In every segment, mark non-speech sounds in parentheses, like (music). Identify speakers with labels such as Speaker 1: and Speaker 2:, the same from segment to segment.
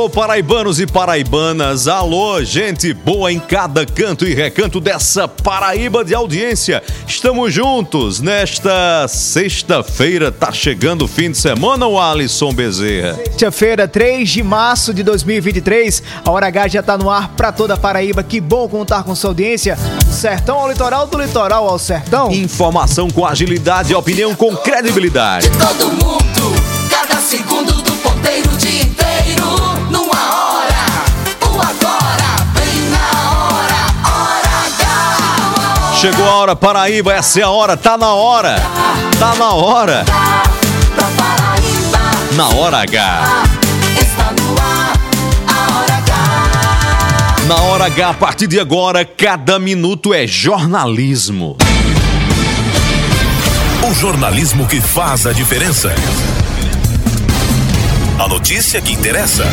Speaker 1: Alô, paraibanos e paraibanas. Alô, gente boa em cada canto e recanto dessa Paraíba de audiência. Estamos juntos nesta sexta-feira. Tá chegando o fim de semana, o Alisson Bezerra.
Speaker 2: Sexta-feira, 3 de março de 2023. A hora H já tá no ar pra toda a Paraíba. Que bom contar com sua audiência. Do sertão ao litoral, do litoral ao sertão.
Speaker 1: Informação com agilidade e opinião com credibilidade.
Speaker 3: De todo mundo, cada segundo do ponteiro o dia inteiro.
Speaker 1: Chegou a hora, Paraíba, essa é a hora, tá na hora. Tá na hora. Na hora H. Na hora H, a partir de agora, cada minuto é jornalismo.
Speaker 4: O jornalismo que faz a diferença. A notícia que interessa.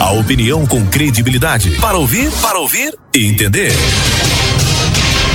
Speaker 4: A opinião com credibilidade. Para ouvir, para ouvir e entender.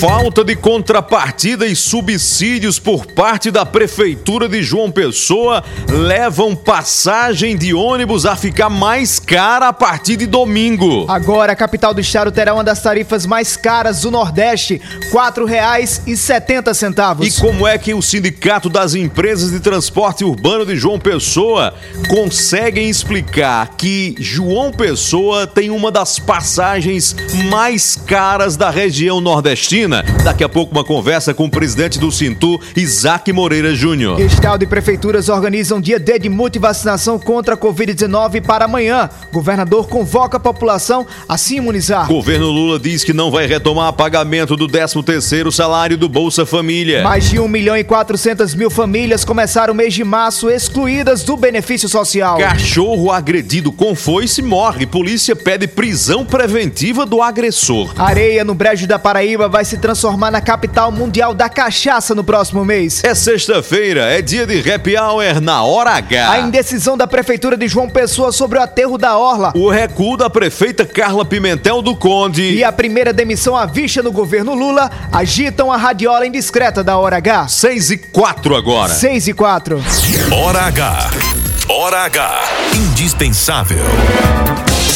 Speaker 1: Falta de contrapartida e subsídios por parte da Prefeitura de João Pessoa levam passagem de ônibus a ficar mais cara a partir de domingo.
Speaker 2: Agora, a capital do estado terá uma das tarifas mais caras do Nordeste, R$ 4,70.
Speaker 1: E como é que o Sindicato das Empresas de Transporte Urbano de João Pessoa conseguem explicar que João Pessoa tem uma das passagens mais caras da região nordestina? Daqui a pouco uma conversa com o presidente do Sintu, Isaac Moreira Júnior.
Speaker 2: Estado e prefeituras organizam dia D de multivacinação contra a Covid-19 para amanhã. Governador convoca a população a se imunizar.
Speaker 1: Governo Lula diz que não vai retomar pagamento do 13º salário do Bolsa Família.
Speaker 2: Mais de 1 milhão e 400 mil famílias começaram o mês de março excluídas do benefício social.
Speaker 1: Cachorro agredido com foice morre. Polícia pede prisão preventiva do agressor.
Speaker 2: Areia no Brejo da Paraíba vai se transformar na capital mundial da cachaça no próximo mês.
Speaker 1: É sexta-feira, é dia de happy hour na hora H.
Speaker 2: A indecisão da prefeitura de João Pessoa sobre o aterro da orla
Speaker 1: O recuo da prefeita Carla Pimentel do Conde.
Speaker 2: e a primeira demissão à vista no governo Lula agitam a radiola indiscreta da hora H.
Speaker 1: 6 e 4 agora.
Speaker 2: 6 e 4.
Speaker 4: Hora H. Hora H. Indispensável.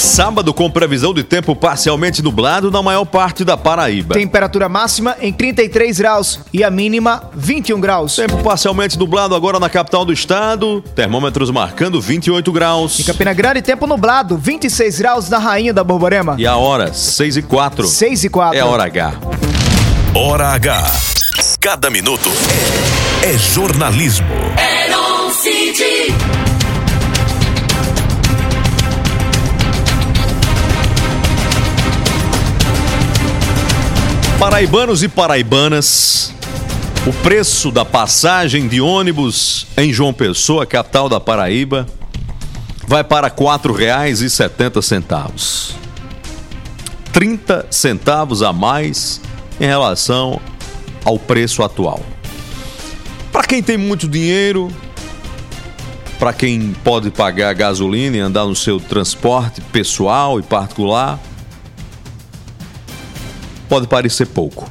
Speaker 1: Sábado com previsão de tempo parcialmente nublado na maior parte da Paraíba.
Speaker 2: Temperatura máxima em 33 graus e a mínima 21 graus.
Speaker 1: Tempo parcialmente nublado agora na capital do estado, termômetros marcando 28 graus.
Speaker 2: Em Campina Grande, tempo nublado, 26 graus na Rainha da Borborema.
Speaker 1: E a hora, 6 e 4.
Speaker 2: 6 e 4.
Speaker 1: É hora H.
Speaker 4: Hora H. Cada minuto é, é jornalismo.
Speaker 3: Eron City.
Speaker 1: Paraibanos e paraibanas, o preço da passagem de ônibus em João Pessoa, capital da Paraíba, vai para R$ 4,70. 30 centavos a mais em relação ao preço atual. Para quem tem muito dinheiro, para quem pode pagar gasolina e andar no seu transporte pessoal e particular, pode parecer pouco.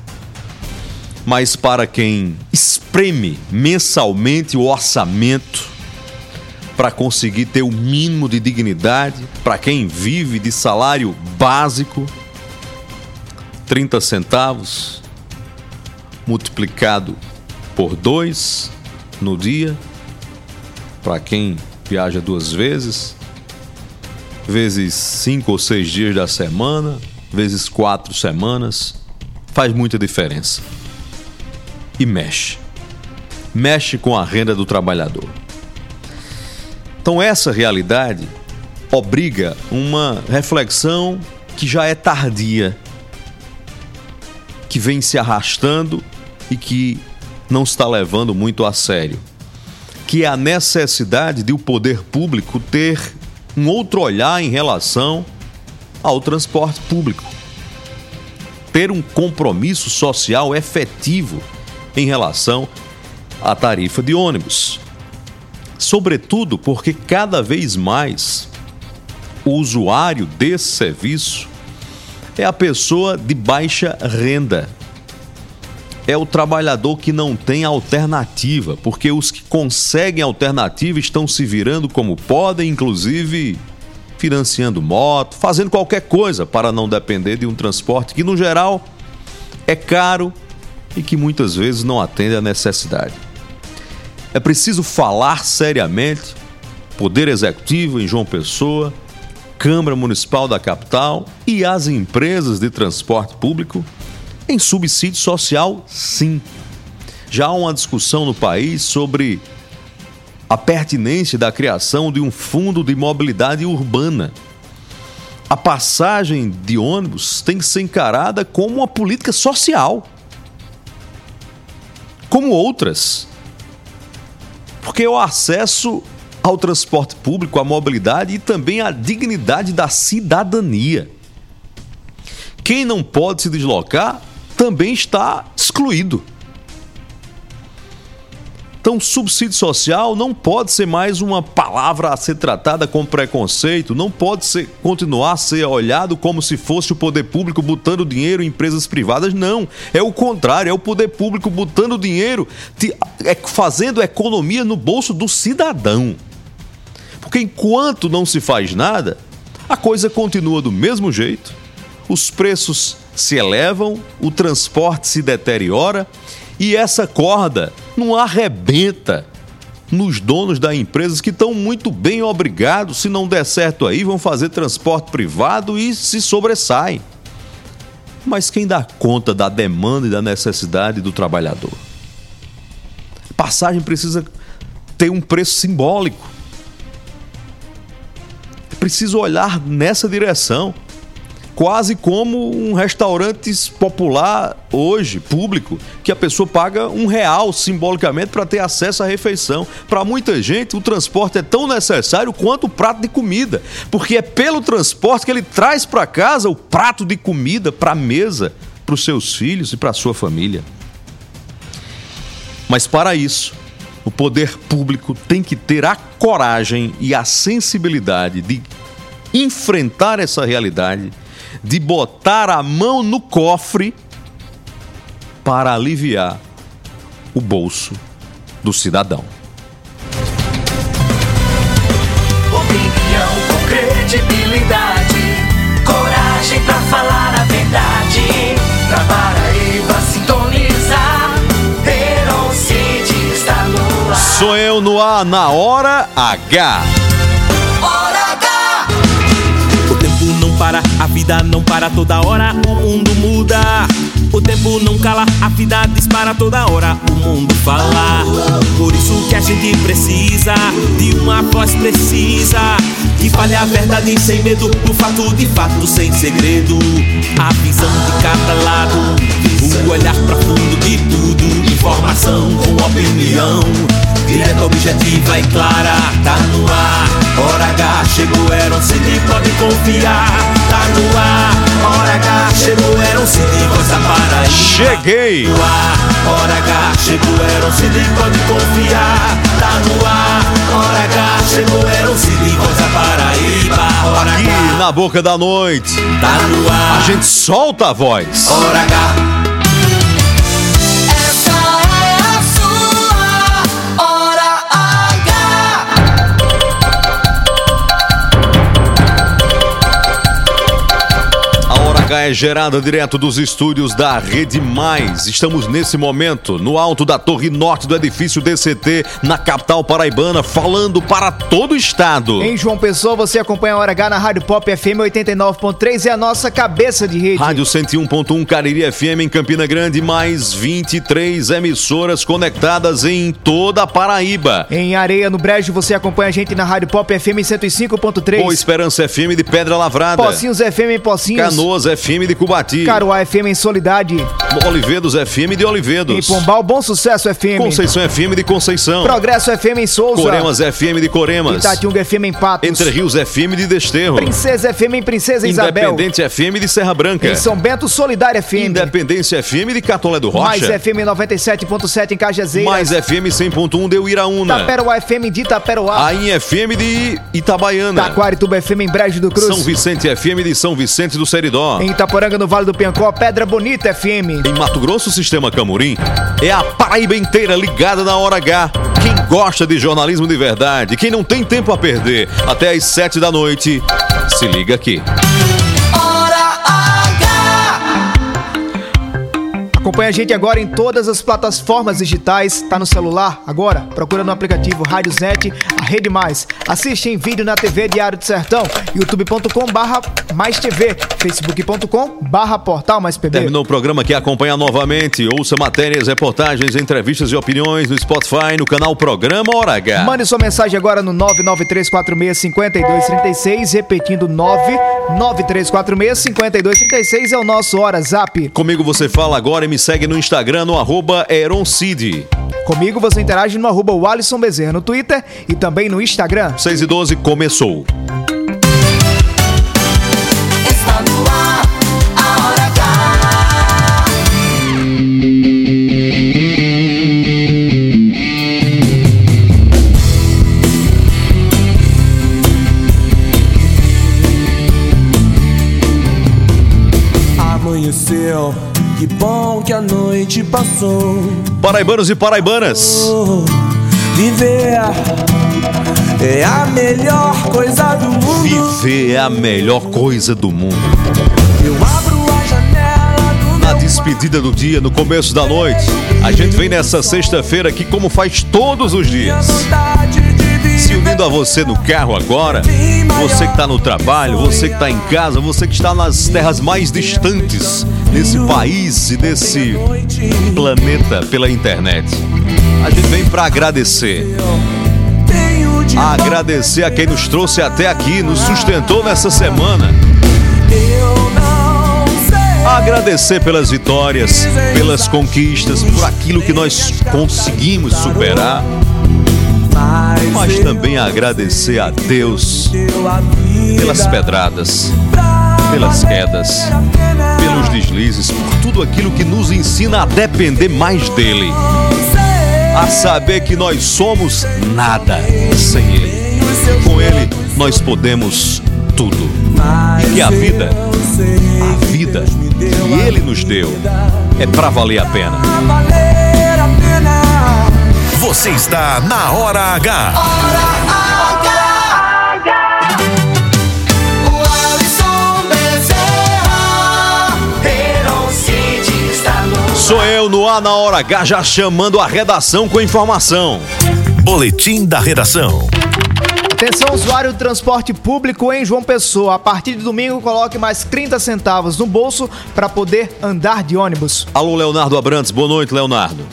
Speaker 1: Mas para quem espreme mensalmente o orçamento para conseguir ter o mínimo de dignidade para quem vive de salário básico, 30 centavos multiplicado por dois no dia, para quem viaja duas vezes, vezes cinco ou seis dias da semana, vezes quatro semanas, faz muita diferença. E mexe. Mexe com a renda do trabalhador. Então, essa realidade obriga uma reflexão que já é tardia, que vem se arrastando e que não está levando muito a sério, que é a necessidade de o poder público ter um outro olhar em relação ao transporte público. Ter um compromisso social efetivo em relação à tarifa de ônibus. Sobretudo porque cada vez mais o usuário desse serviço é a pessoa de baixa renda. É o trabalhador que não tem alternativa, porque os que conseguem alternativa estão se virando como podem, inclusive financiando moto, fazendo qualquer coisa para não depender de um transporte que, no geral, é caro e que muitas vezes não atende à necessidade. É preciso falar seriamente, Poder Executivo em João Pessoa, Câmara Municipal da capital e as empresas de transporte público em subsídio social, sim. Já há uma discussão no país sobre a pertinência da criação de um fundo de mobilidade urbana. A passagem de ônibus tem que ser encarada como uma política social, como outras. Porque o acesso ao transporte público, à mobilidade e também à dignidade da cidadania. Quem não pode se deslocar também está excluído. Então, subsídio social não pode ser mais uma palavra a ser tratada com preconceito, não pode ser, continuar a ser olhado como se fosse o poder público botando dinheiro em empresas privadas. Não, é o contrário, é o poder público botando dinheiro, é, fazendo economia no bolso do cidadão. Porque enquanto não se faz nada, a coisa continua do mesmo jeito, os preços se elevam, o transporte se deteriora e essa corda não arrebenta nos donos das empresas que estão muito bem obrigados, se não der certo aí, vão fazer transporte privado e se sobressaem. Mas quem dá conta da demanda e da necessidade do trabalhador? passagem precisa ter um preço simbólico. É preciso olhar nessa direção quase como um restaurante popular hoje, público, que a pessoa paga um real simbolicamente para ter acesso à refeição. Para muita gente, o transporte é tão necessário quanto o prato de comida, porque é pelo transporte que ele traz para casa o prato de comida para a mesa, para os seus filhos e para a sua família. Mas para isso, o poder público tem que ter a coragem e a sensibilidade de enfrentar essa realidade de botar a mão no cofre para aliviar o bolso do cidadão.
Speaker 3: Opinião com credibilidade, coragem pra falar a verdade. Pra Paraíba sintonizar, Herocide está no ar.
Speaker 1: Sou eu no ar na hora H.
Speaker 5: para, a vida não para toda hora, o mundo muda. O tempo não cala, a vida dispara toda hora, o mundo fala. Por isso que a gente precisa de uma voz precisa. Que fale a verdade sem medo, o fato de fato sem segredo. A visão de cada lado, o olhar profundo de tudo. Informação com opinião, direta, objetiva e clara. Tá no ar, hora H chegou, era um CD, pode confiar. Tá no ar, hora H chegou, era um CD, voz da Paraíba.
Speaker 1: Cheguei!
Speaker 5: No ar, hora H chegou, era um CD, pode confiar. Tá no ar, hora H chegou, era um CD, voz da Paraíba. Hora
Speaker 1: Aqui
Speaker 5: H,
Speaker 1: na boca da noite,
Speaker 5: tá no ar,
Speaker 1: a gente solta a voz.
Speaker 5: hora H.
Speaker 1: H é gerada direto dos estúdios da Rede Mais. Estamos nesse momento no alto da torre norte do edifício DCT, na capital paraibana, falando para todo o estado.
Speaker 2: Em João Pessoa, você acompanha a Hora H na Rádio Pop FM 89.3 é a nossa cabeça de rede.
Speaker 1: Rádio 101.1 Cariri FM em Campina Grande, mais 23 emissoras conectadas em toda a Paraíba.
Speaker 2: Em Areia, no Brejo, você acompanha a gente na Rádio Pop FM 105.3.
Speaker 1: Boa Esperança FM de Pedra Lavrada.
Speaker 2: Pocinhos FM em Pocinhos.
Speaker 1: Canoas FM de Cubati.
Speaker 2: Caruá FM em Solidade.
Speaker 1: Olivedos FM de
Speaker 2: Em
Speaker 1: Olivedos.
Speaker 2: Pombal, Bom Sucesso FM.
Speaker 1: Conceição FM de Conceição.
Speaker 2: Progresso FM em Souza.
Speaker 1: Coremas FM de Coremas.
Speaker 2: Itatiunga FM em Patos.
Speaker 1: Entre Rios FM de Desterro.
Speaker 2: Princesa FM em Princesa Isabel.
Speaker 1: Independente FM de Serra Branca.
Speaker 2: Em São Bento, Solidária FM.
Speaker 1: Independência FM de Catolé do
Speaker 2: Mais
Speaker 1: Rocha.
Speaker 2: FM 97.7 em Cajazeiras.
Speaker 1: Mais FM 100.1 de Uiraúna.
Speaker 2: Taperoá FM de Itaperoá.
Speaker 1: AIM FM de Itabaiana.
Speaker 2: Taquarituba FM em Brejo do Cruz.
Speaker 1: São Vicente FM de São Vicente do Seridó.
Speaker 2: Em Itaporanga, no Vale do Piancó, Pedra Bonita FM.
Speaker 1: Em Mato Grosso, Sistema Camurim, é a Paraíba inteira ligada na hora H. Quem gosta de jornalismo de verdade, quem não tem tempo a perder, até às sete da noite, se liga aqui.
Speaker 2: Acompanhe a gente agora em todas as plataformas digitais. Tá no celular? Agora? Procura no aplicativo Rádiosnet, a Rede Mais. Assiste em vídeo na TV Diário do Sertão, youtube.com barra mais TV, facebook.com barra portal mais PB.
Speaker 1: Terminou o programa aqui, acompanhar novamente. Ouça matérias, reportagens, entrevistas e opiniões no Spotify, no canal Programa Hora H.
Speaker 2: Mande sua mensagem agora no 993465236, repetindo 993465236 é o nosso Hora Zap.
Speaker 1: Comigo você fala agora e me segue no Instagram no arroba Eroncid.
Speaker 2: Comigo você interage no arroba Walisson Bezerra no Twitter e também no Instagram.
Speaker 1: 6 e 12 começou.
Speaker 6: Que bom que a noite passou.
Speaker 1: Paraibanos e paraibanas.
Speaker 6: Oh, viver é a melhor coisa do mundo.
Speaker 1: Viver é a melhor coisa do mundo.
Speaker 6: Eu abro a janela do
Speaker 1: Na despedida do dia, no começo da noite, a gente vem nessa sexta-feira aqui como faz todos os dias. Se unindo a você no carro agora, você que está no trabalho, você que está em casa, você que está nas terras mais distantes desse país e
Speaker 6: noite.
Speaker 1: planeta pela internet. A gente vem para agradecer. Agradecer a quem nos trouxe até aqui, nos sustentou nessa semana. Agradecer pelas vitórias, pelas conquistas, por aquilo que nós conseguimos superar, mas também agradecer a Deus pelas pedradas, pelas quedas, deslizes, por tudo aquilo que nos ensina a depender mais dele, a saber que nós somos nada sem ele. Com ele nós podemos tudo.
Speaker 6: Mas
Speaker 1: que a vida, A vida que ele nos deu é para valer a pena.
Speaker 6: pra valer a pena.
Speaker 4: Você está na Hora H.
Speaker 3: O
Speaker 1: Sou eu no ar na hora H já chamando a redação com informação.
Speaker 4: Boletim da redação.
Speaker 2: Atenção, usuário do transporte público em João Pessoa. A partir de domingo, coloque mais 30 centavos no bolso para poder andar de ônibus.
Speaker 1: Alô, Leonardo Abrantes. Boa noite, Leonardo.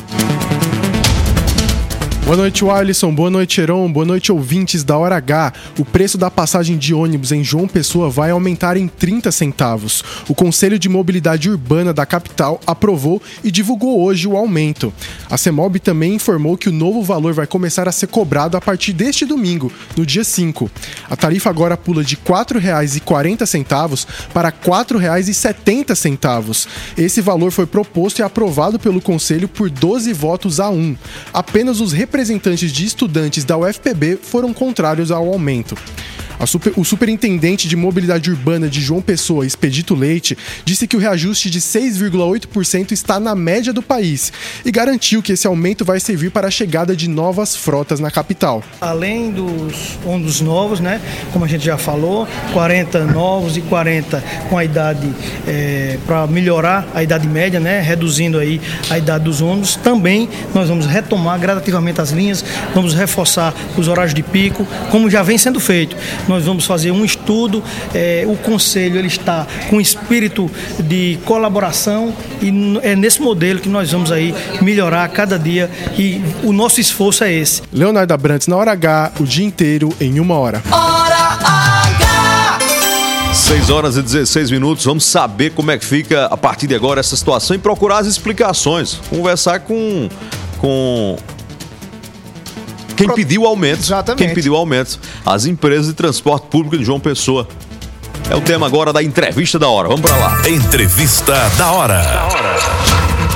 Speaker 7: Boa noite, Alisson. Boa noite, Heron. Boa noite, ouvintes da Hora H. O preço da passagem de ônibus em João Pessoa vai aumentar em 30 centavos. O Conselho de Mobilidade Urbana da capital aprovou e divulgou hoje o aumento. A CEMOB também informou que o novo valor vai começar a ser cobrado a partir deste domingo, no dia 5. A tarifa agora pula de R$ 4,40 para R$ 4,70. Esse valor foi proposto e aprovado pelo Conselho por 12 votos a 1. Apenas os representantes de estudantes da UFPB foram contrários ao aumento. Super, o superintendente de mobilidade urbana de João Pessoa, Expedito Leite, disse que o reajuste de 6,8% está na média do país e garantiu que esse aumento vai servir para a chegada de novas frotas na capital.
Speaker 8: Além dos ônibus novos, né, como a gente já falou, 40 novos e 40 com a idade é, para melhorar a idade média, né, reduzindo aí a idade dos ônibus. Também nós vamos retomar gradativamente as linhas, vamos reforçar os horários de pico, como já vem sendo feito. Nós vamos fazer um estudo, é, o conselho ele está com espírito de colaboração e é nesse modelo que nós vamos aí melhorar cada dia e o nosso esforço é esse.
Speaker 7: Leonardo Abrantes na hora H, o dia inteiro em uma hora.
Speaker 3: Hora H!
Speaker 1: 6 horas e 16 minutos. Vamos saber como é que fica a partir de agora essa situação e procurar as explicações. Conversar com. com quem pediu o aumento.
Speaker 2: Exatamente.
Speaker 1: Quem pediu aumento. As empresas de transporte público de João Pessoa. É o tema agora da entrevista da hora. Vamos pra lá.
Speaker 4: Entrevista da hora.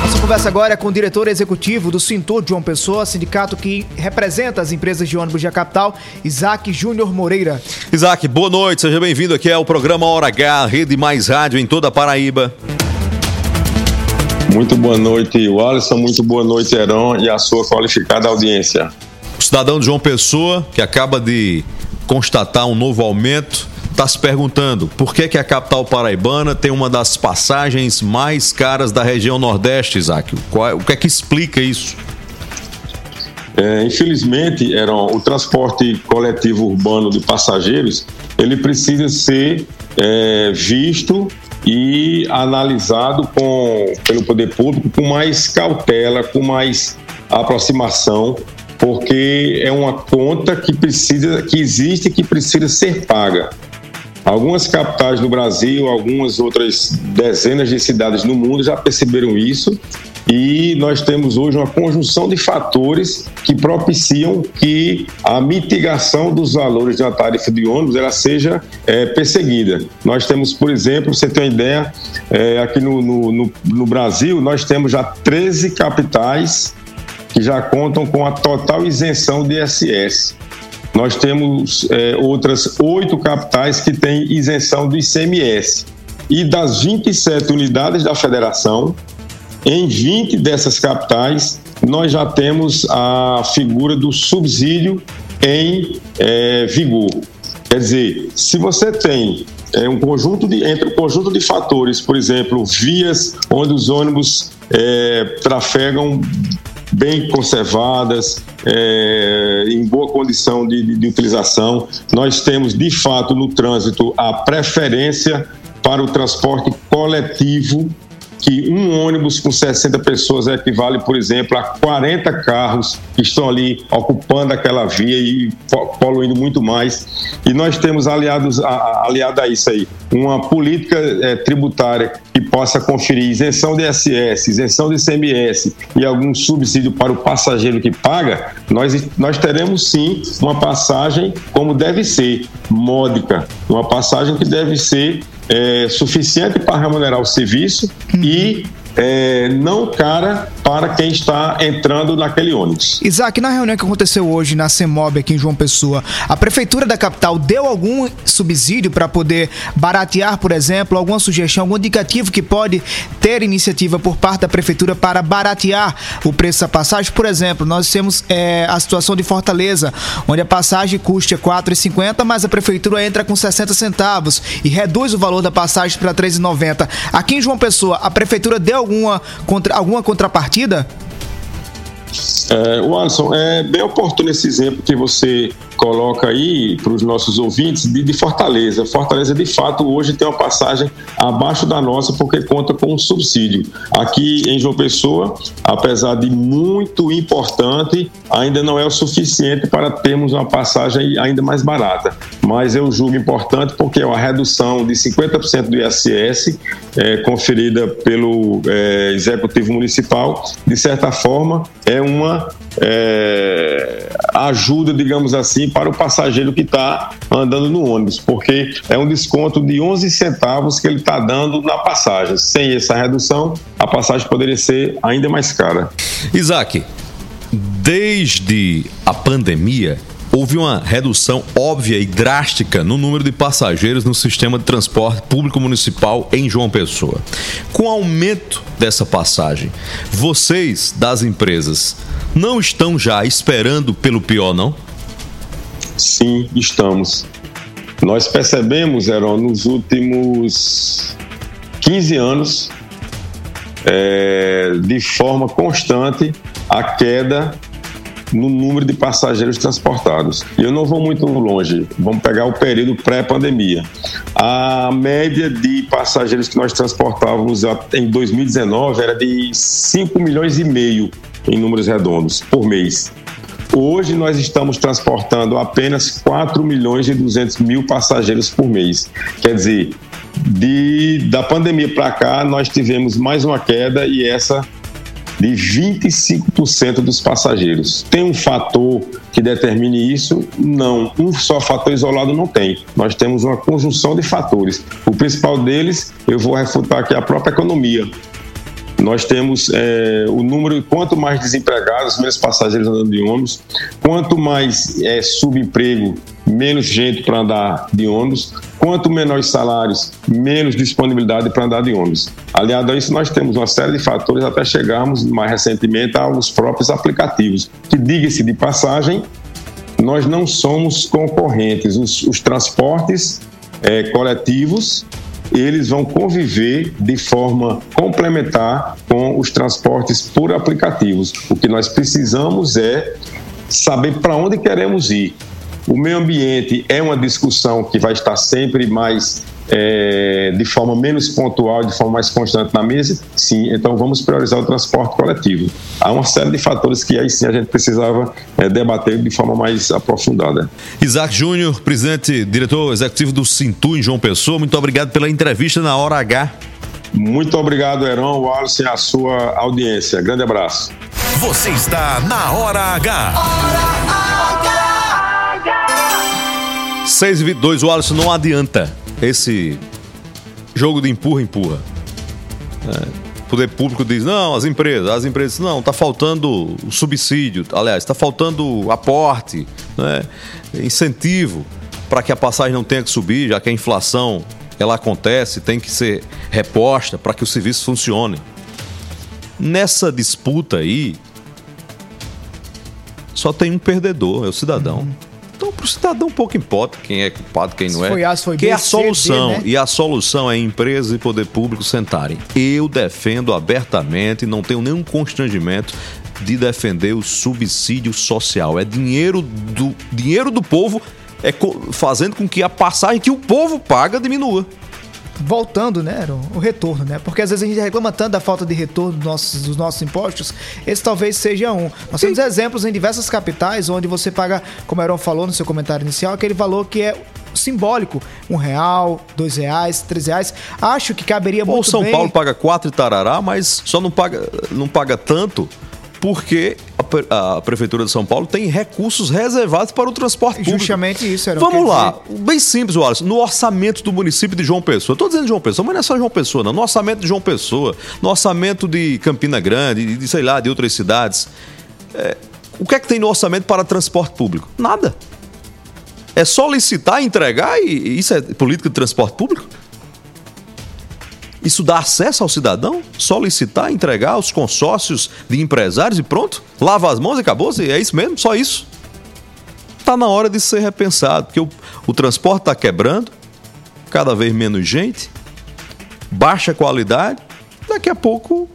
Speaker 2: Nossa conversa agora é com o diretor executivo do Sintor João Pessoa, sindicato que representa as empresas de ônibus da capital, Isaac Júnior Moreira.
Speaker 1: Isaac, boa noite. Seja bem-vindo aqui ao programa Hora H, Rede Mais Rádio em toda a Paraíba.
Speaker 9: Muito boa noite, Alisson. Muito boa noite, Heron, e a sua qualificada audiência.
Speaker 1: O cidadão de João Pessoa, que acaba de constatar um novo aumento, está se perguntando por que, que a capital paraibana tem uma das passagens mais caras da região Nordeste, Isaac. Qual- o que é que explica isso?
Speaker 9: É, infelizmente, Heron, o transporte coletivo urbano de passageiros ele precisa ser é, visto e analisado com, pelo poder público com mais cautela, com mais aproximação, porque é uma conta que precisa, que existe e que precisa ser paga. Algumas capitais do Brasil, algumas outras dezenas de cidades no mundo já perceberam isso e nós temos hoje uma conjunção de fatores que propiciam que a mitigação dos valores uma tarifa de ônibus ela seja eh, perseguida. Nós temos, por exemplo, você tem uma ideia, eh, aqui no, no, no- no Brasil nós temos já 13 capitais que já contam com a total isenção de ISS. Nós temos eh, outras oito capitais que têm isenção do ICMS. E das 27 unidades da federação, em 20 dessas capitais, nós já temos a figura do subsídio em eh, vigor. Quer dizer, se você tem eh, um conjunto de entre um conjunto de fatores, por exemplo, vias onde os ônibus eh, trafegam bem conservadas, eh, em boa condição de, de- de utilização. Nós temos, de fato, no trânsito, a preferência para o transporte coletivo, que um ônibus com 60 pessoas equivale, por exemplo, a 40 carros que estão ali ocupando aquela via e po- poluindo muito mais. E nós temos aliados, a- aliado a isso aí, uma política eh, tributária que possa conferir isenção de ISS, isenção de ICMS e algum subsídio para o passageiro que paga, nós, nós teremos sim uma passagem como deve ser, módica, uma passagem que deve ser é, suficiente para remunerar o serviço e é, não cara para quem está entrando naquele ônibus.
Speaker 2: Isaac, na reunião que aconteceu hoje na CEMOB aqui em João Pessoa, a prefeitura da capital deu algum subsídio para poder baratear, por exemplo, alguma sugestão, algum indicativo que pode ter iniciativa por parte da prefeitura para baratear o preço da passagem? Por exemplo, nós temos é, a situação de Fortaleza, onde a passagem custa R$ 4,50, mas a prefeitura entra com 60 centavos e reduz o valor da passagem para R$ 3,90. Aqui em João Pessoa, a prefeitura deu alguma, contra, alguma contrapartida?
Speaker 9: É, o Alisson, é bem oportuno esse exemplo que você coloca aí para os nossos ouvintes de, de Fortaleza. Fortaleza, de fato, hoje tem uma passagem abaixo da nossa porque conta com um subsídio. Aqui em João Pessoa, apesar de muito importante, ainda não é o suficiente para termos uma passagem ainda mais barata. Mas eu julgo importante porque é uma redução de 50% do ISS é, conferida pelo é, Executivo Municipal, de certa forma, é uma é, ajuda, digamos assim, para o passageiro que está andando no ônibus, porque é um desconto de 11 centavos que ele está dando na passagem. Sem essa redução, a passagem poderia ser ainda mais cara.
Speaker 1: Isaac, desde a pandemia, houve uma redução óbvia e drástica no número de passageiros no sistema de transporte público municipal em João Pessoa. Com o aumento dessa passagem, vocês das empresas não estão já esperando pelo pior, não?
Speaker 9: Sim, estamos. Nós percebemos, Heron, nos últimos 15 anos, é, de forma constante, a queda no número de passageiros transportados. E eu não vou muito longe, vamos pegar o período pré-pandemia. A média de passageiros que nós transportávamos em 2019 era de 5 milhões e meio em números redondos por mês. Hoje nós estamos transportando apenas 4 milhões e 200 mil passageiros por mês. Quer dizer, de, da pandemia para cá, nós tivemos mais uma queda e essa de 25% dos passageiros. Tem um fator que determine isso? Não. Um só fator isolado não tem. Nós temos uma conjunção de fatores. O principal deles, eu vou refutar aqui a própria economia. Nós temos é, o número, quanto mais desempregados, menos passageiros andando de ônibus, quanto mais é, subemprego, menos gente para andar de ônibus, quanto menores salários, menos disponibilidade para andar de ônibus. Aliado a isso, nós temos uma série de fatores até chegarmos mais recentemente aos próprios aplicativos, que, diga-se de passagem, nós não somos concorrentes. Os, os transportes é, coletivos eles vão conviver de forma complementar com os transportes por aplicativos. O que nós precisamos é saber para onde queremos ir. O meio ambiente é uma discussão que vai estar sempre mais é, de forma menos pontual, de forma mais constante na mesa, sim, então vamos priorizar o transporte coletivo. Há uma série de fatores que aí sim a gente precisava é, debater de forma mais aprofundada.
Speaker 1: Isaac Júnior, presidente, diretor executivo do Sintu em João Pessoa, muito obrigado pela entrevista na Hora H.
Speaker 9: Muito obrigado, Heron, Wallace, e a sua audiência. Grande abraço.
Speaker 4: Você está na Hora H.
Speaker 3: Hora H.
Speaker 1: 6 e 22, Wallace, não adianta esse jogo de empurra-empurra. É, o poder público diz, não, as empresas, as empresas, não, está faltando subsídio, aliás, está faltando aporte, né, incentivo para que a passagem não tenha que subir, já que a inflação ela acontece, tem que ser reposta para que o serviço funcione. Nessa disputa aí, só tem um perdedor, é o cidadão. Então, para o cidadão, pouco importa quem é culpado, quem não é.
Speaker 2: foi A, foi
Speaker 1: que
Speaker 2: B,
Speaker 1: é a solução.
Speaker 2: né?
Speaker 1: E a solução é empresa e poder público sentarem. Eu defendo abertamente, não tenho nenhum constrangimento de defender o subsídio social. É dinheiro do, dinheiro do povo é co- fazendo com que a passagem que o povo paga diminua.
Speaker 2: Voltando, né, o retorno, né? Porque às vezes a gente reclama tanto da falta de retorno dos nossos, dos nossos impostos, esse talvez seja um. Nós temos exemplos em diversas capitais onde você paga, como o Aaron falou no seu comentário inicial, aquele valor que é simbólico, um real, dois reais, três reais. Acho que caberia
Speaker 1: Ou
Speaker 2: muito
Speaker 1: São
Speaker 2: bem...
Speaker 1: Paulo paga 4 e tarará, mas só não paga, não paga tanto porque a, pre- a Prefeitura de São Paulo tem recursos reservados para o transporte público.
Speaker 2: Justamente isso, Aaron.
Speaker 1: Vamos lá,
Speaker 2: dizer-
Speaker 1: bem simples, Wallace. No orçamento do município de João Pessoa, estou dizendo João Pessoa, mas não é só João Pessoa, não. No orçamento de João Pessoa, no orçamento de Campina Grande, de, sei lá, de outras cidades. é, o que é que tem no orçamento para transporte público? Nada. É só licitar, entregar e, e isso é política de transporte público? Isso dá acesso ao cidadão? Só licitar, entregar aos consórcios de empresários e pronto? Lava as mãos e acabou? É isso mesmo? Só isso? Está na hora de ser repensado, porque o, o transporte está quebrando, cada vez menos gente, baixa qualidade, daqui a pouco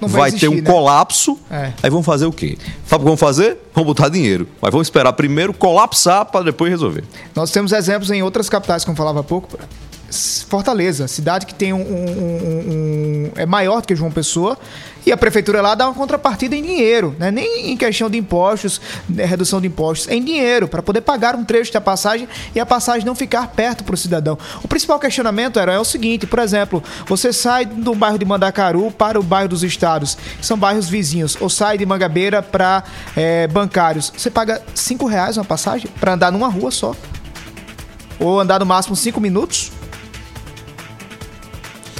Speaker 2: Não
Speaker 1: vai,
Speaker 2: existir,
Speaker 1: ter um
Speaker 2: né?
Speaker 1: colapso.
Speaker 2: É.
Speaker 1: Aí vão fazer o quê? Sabe o que vão fazer? Vão botar dinheiro. Mas vão esperar primeiro colapsar para depois resolver.
Speaker 2: Nós temos exemplos em outras capitais, como falava há pouco. Fortaleza, cidade que tem um, um- um- é maior do que João Pessoa e a prefeitura lá dá uma contrapartida em dinheiro, né? nem em questão de impostos, né, redução de impostos, em dinheiro para poder pagar um trecho da passagem e a passagem não ficar perto para o cidadão. O principal questionamento era é o seguinte, por exemplo, você sai do bairro de Mandacaru para o bairro dos Estados, que são bairros vizinhos, ou sai de Mangabeira para é, bancários, você paga cinco reais uma passagem para andar numa rua só ou andar no máximo 5 minutos.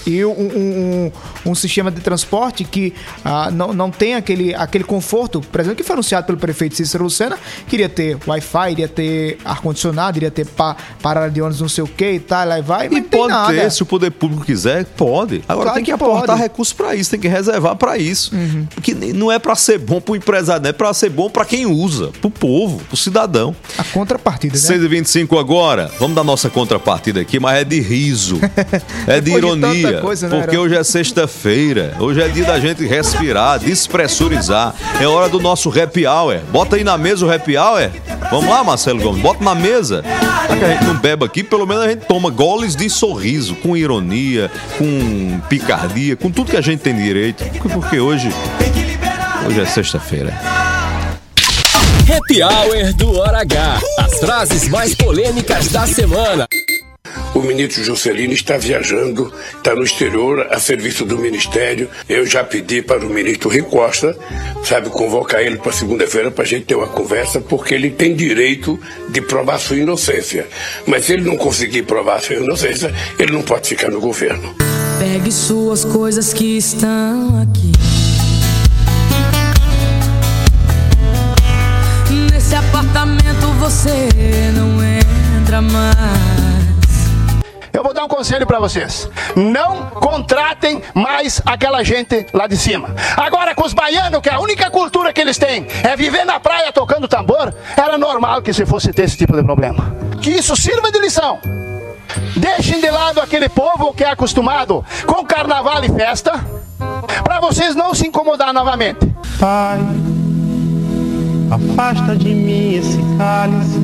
Speaker 2: E um, um- um- sistema de transporte que ah, não, não tem aquele, aquele conforto, por exemplo, que foi anunciado pelo prefeito Cícero Lucena, queria ter Wi-Fi, iria ter ar-condicionado, iria ter pa, parada de ônibus não sei o que e tal, lá e vai,
Speaker 1: E pode ter, se o poder público quiser, pode. Agora
Speaker 2: Claro
Speaker 1: tem que,
Speaker 2: que
Speaker 1: aportar recursos para isso, tem que reservar para isso.
Speaker 2: Uhum.
Speaker 1: Porque não é para ser bom pro empresário, não é para ser bom para quem usa, pro povo, pro cidadão.
Speaker 2: A contrapartida, né?
Speaker 1: 6h25 agora, vamos dar nossa contrapartida aqui, mas é de riso, (laughs) é de
Speaker 2: Depois de
Speaker 1: ironia,
Speaker 2: coisa, né,
Speaker 1: porque hoje é sexta-feira, hoje é dia da gente respirar, despressurizar, é hora do nosso happy hour, bota aí na mesa o happy hour, vamos lá Marcelo Gomes, bota na mesa, já que a gente não bebe aqui, pelo menos a gente toma goles de sorriso, com ironia, com picardia, com tudo que a gente tem direito, porque hoje, hoje é sexta-feira.
Speaker 10: Happy Hour do Hora H. As frases mais polêmicas da semana.
Speaker 11: O ministro Juscelino está viajando, está no exterior a serviço do ministério. Eu já pedi para o ministro Rui Costa, sabe, convocar ele para segunda-feira para a gente ter uma conversa, porque ele tem direito de provar sua inocência. Mas se ele não conseguir provar sua inocência, ele não pode ficar no governo.
Speaker 12: Pegue suas coisas que estão aqui. Nesse apartamento você não entra mais.
Speaker 13: Eu vou dar um conselho pra vocês. Não contratem mais aquela gente lá de cima. Agora com os baianos, que a única cultura que eles têm é viver na praia tocando tambor, era normal que se fosse ter esse tipo de problema. Que isso sirva de lição. Deixem de lado aquele povo que é acostumado com carnaval e festa, para vocês não se incomodar novamente.
Speaker 14: Pai, afasta de mim esse cálice.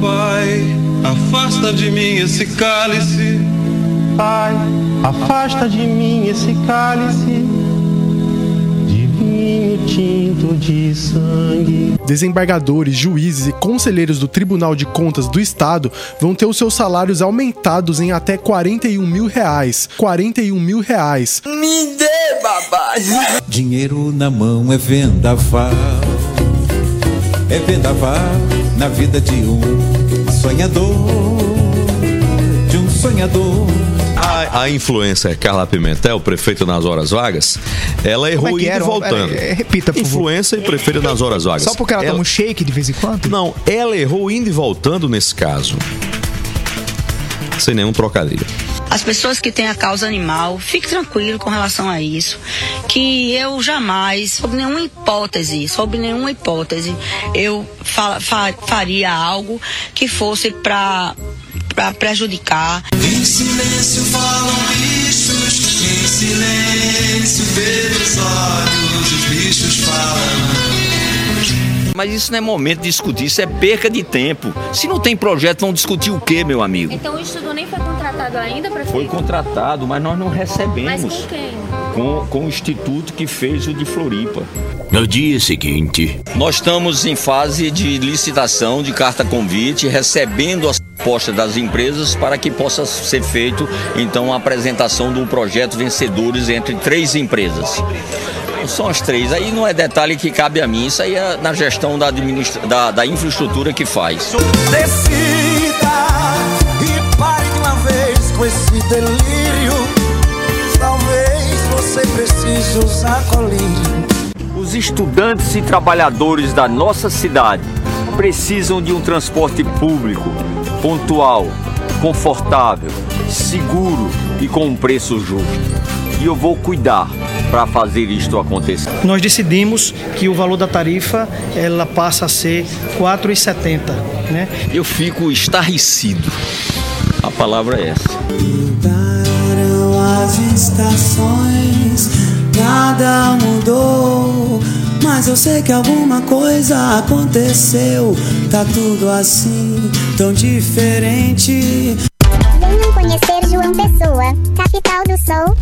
Speaker 15: Pai, afasta de mim esse cálice.
Speaker 14: Pai, afasta de mim esse cálice de vinho tinto de sangue.
Speaker 7: Desembargadores, juízes e conselheiros do Tribunal de Contas do Estado vão ter os seus salários aumentados em até 41 mil reais. 41 mil reais.
Speaker 16: Me dê, babá.
Speaker 17: Dinheiro na mão é vendaval. É vendaval na vida de um sonhador. De um sonhador.
Speaker 1: A, a influencer Carla Pimentel, prefeita nas horas vagas, ela errou
Speaker 2: é
Speaker 1: indo e voltando.
Speaker 2: É, é, repita, por favor.
Speaker 1: Influencer e prefeita nas horas vagas.
Speaker 2: Só porque ela, toma um shake de vez em quando?
Speaker 1: Não, ela errou indo e voltando nesse caso. Sem nenhum trocadilho.
Speaker 18: As pessoas que têm a causa animal, fique tranquilo com relação a isso, que eu jamais, sob nenhuma hipótese, sob nenhuma hipótese, eu fa- fa- faria algo que fosse para para prejudicar.
Speaker 3: Em silêncio falam bichos, em silêncio pelos olhos os bichos falam.
Speaker 19: Mas isso não é momento de discutir, isso é perca de tempo. Se não tem projeto, vão discutir o quê, meu amigo?
Speaker 20: Então o estudo nem foi contratado ainda, prefeito?
Speaker 19: Foi contratado, mas nós não recebemos.
Speaker 20: Mas com quem?
Speaker 19: Com, com o instituto que fez o de Floripa. No dia seguinte. Nós estamos em fase de licitação de carta convite, recebendo as propostas das empresas para que possa ser feito então a apresentação de um projeto vencedores entre três empresas. São as três. Aí não é detalhe que cabe a mim, isso aí é na gestão da, administra... da, da infraestrutura que faz.
Speaker 3: Decida e pare de uma vez com esse delírio. Talvez você precise usar colírio.
Speaker 19: Os estudantes e trabalhadores da nossa cidade precisam de um transporte público pontual, confortável, seguro e com um preço justo. E eu vou cuidar para fazer isto acontecer.
Speaker 8: Nós decidimos que o valor da tarifa ela passa a ser R$ 4,70, né?
Speaker 19: Eu fico estarrecido. A palavra é essa.
Speaker 3: Mudaram as estações, nada mudou. Mas eu sei que alguma coisa aconteceu. Tá tudo assim, tão diferente.
Speaker 21: Venham conhecer João Pessoa, capital do sol,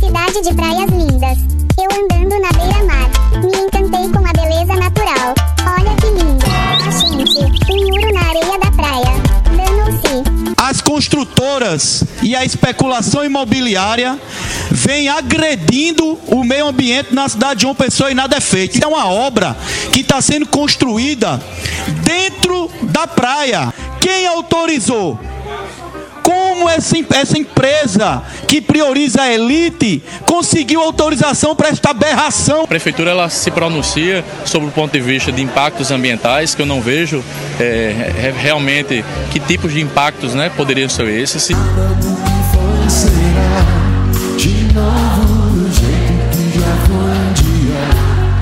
Speaker 21: cidade de praias lindas. Eu andando na beira-mar, me encantei com a beleza natural. Olha que lindo. Gente, um muro na areia da praia. Danou-se.
Speaker 22: As construtoras e a especulação imobiliária vem agredindo o meio ambiente na cidade de João Pessoa e nada é feito. É uma obra que está sendo construída dentro da praia. Quem autorizou? Como essa, essa empresa que prioriza a elite conseguiu autorização para esta aberração?
Speaker 23: A prefeitura ela se pronuncia sobre o ponto de vista de impactos ambientais, que eu não vejo é, re- realmente que tipos de impactos né, poderiam ser esses. Se-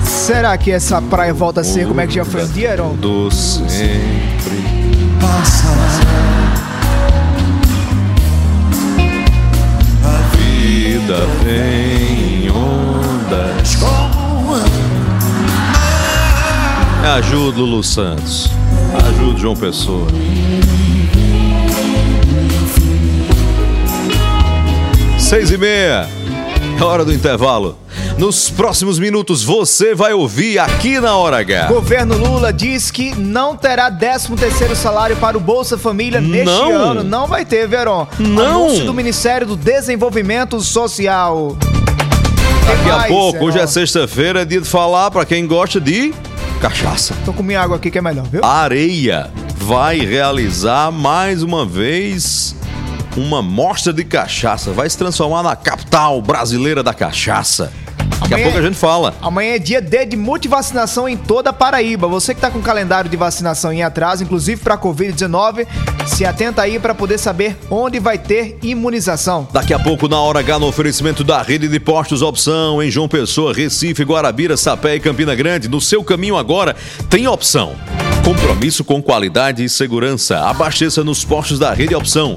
Speaker 2: Será que essa praia volta a ser como é que já foi um dia, Heron?
Speaker 1: Do sempre A vida vem em ondas. Me ajuda, Lulu Santos. Ajuda, João Pessoa. Seis e meia. É hora do intervalo. Nos próximos minutos você vai ouvir aqui na Hora H.
Speaker 2: Governo Lula diz que não terá 13 terceiro salário para o Bolsa Família neste
Speaker 1: Não.
Speaker 2: ano. Não vai ter, Veron.
Speaker 1: Não.
Speaker 2: Anúncio do Ministério do Desenvolvimento Social.
Speaker 1: Daqui a pouco, hoje é sexta-feira, é dia de falar pra quem gosta de cachaça.
Speaker 2: Tô com minha água aqui que é melhor, viu?
Speaker 1: Areia vai realizar mais uma vez uma mostra de cachaça. Vai se transformar na capital brasileira da cachaça. Daqui a
Speaker 2: Amanhã-
Speaker 1: pouco a gente fala.
Speaker 2: Amanhã é dia D de multivacinação em toda a Paraíba. Você que tá com calendário de vacinação em atraso, inclusive para Covid-19, se atenta aí para poder saber onde vai ter imunização.
Speaker 1: Daqui a pouco, na hora H, no oferecimento da rede de postos Opção em João Pessoa, Recife, Guarabira, Sapé e Campina Grande. No seu caminho agora tem opção. Compromisso com qualidade e segurança. Abasteça nos postos da rede Opção.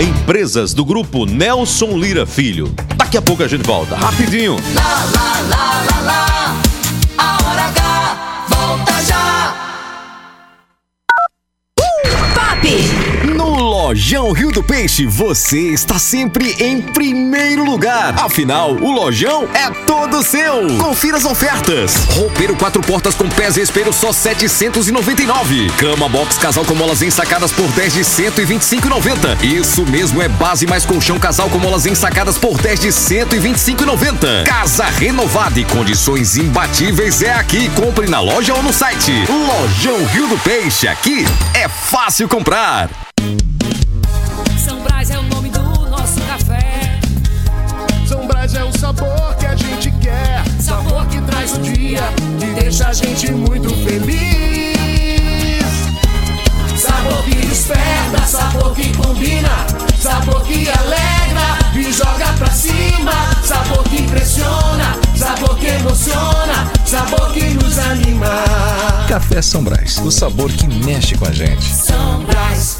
Speaker 1: Empresas do grupo Nelson Lira Filho. Daqui a pouco a gente volta. Rapidinho.
Speaker 3: Lá, lá, lá, lá, lá. A hora H volta já.
Speaker 4: No Lojão Rio do Peixe, você está sempre em primeiro lugar. Afinal, o Lojão é todo seu. Confira as ofertas. Roupeiro quatro portas com pés e espelho só 799. Cama box casal com molas ensacadas por 10 de 125,90. Isso mesmo é base mais colchão casal com molas ensacadas por 10 de 125,90. Casa renovada e condições imbatíveis é aqui. Compre na loja ou no site. Lojão Rio do Peixe, aqui é fácil comprar.
Speaker 12: São Brás, o
Speaker 24: sabor que
Speaker 25: mexe com a gente.
Speaker 24: São Brás.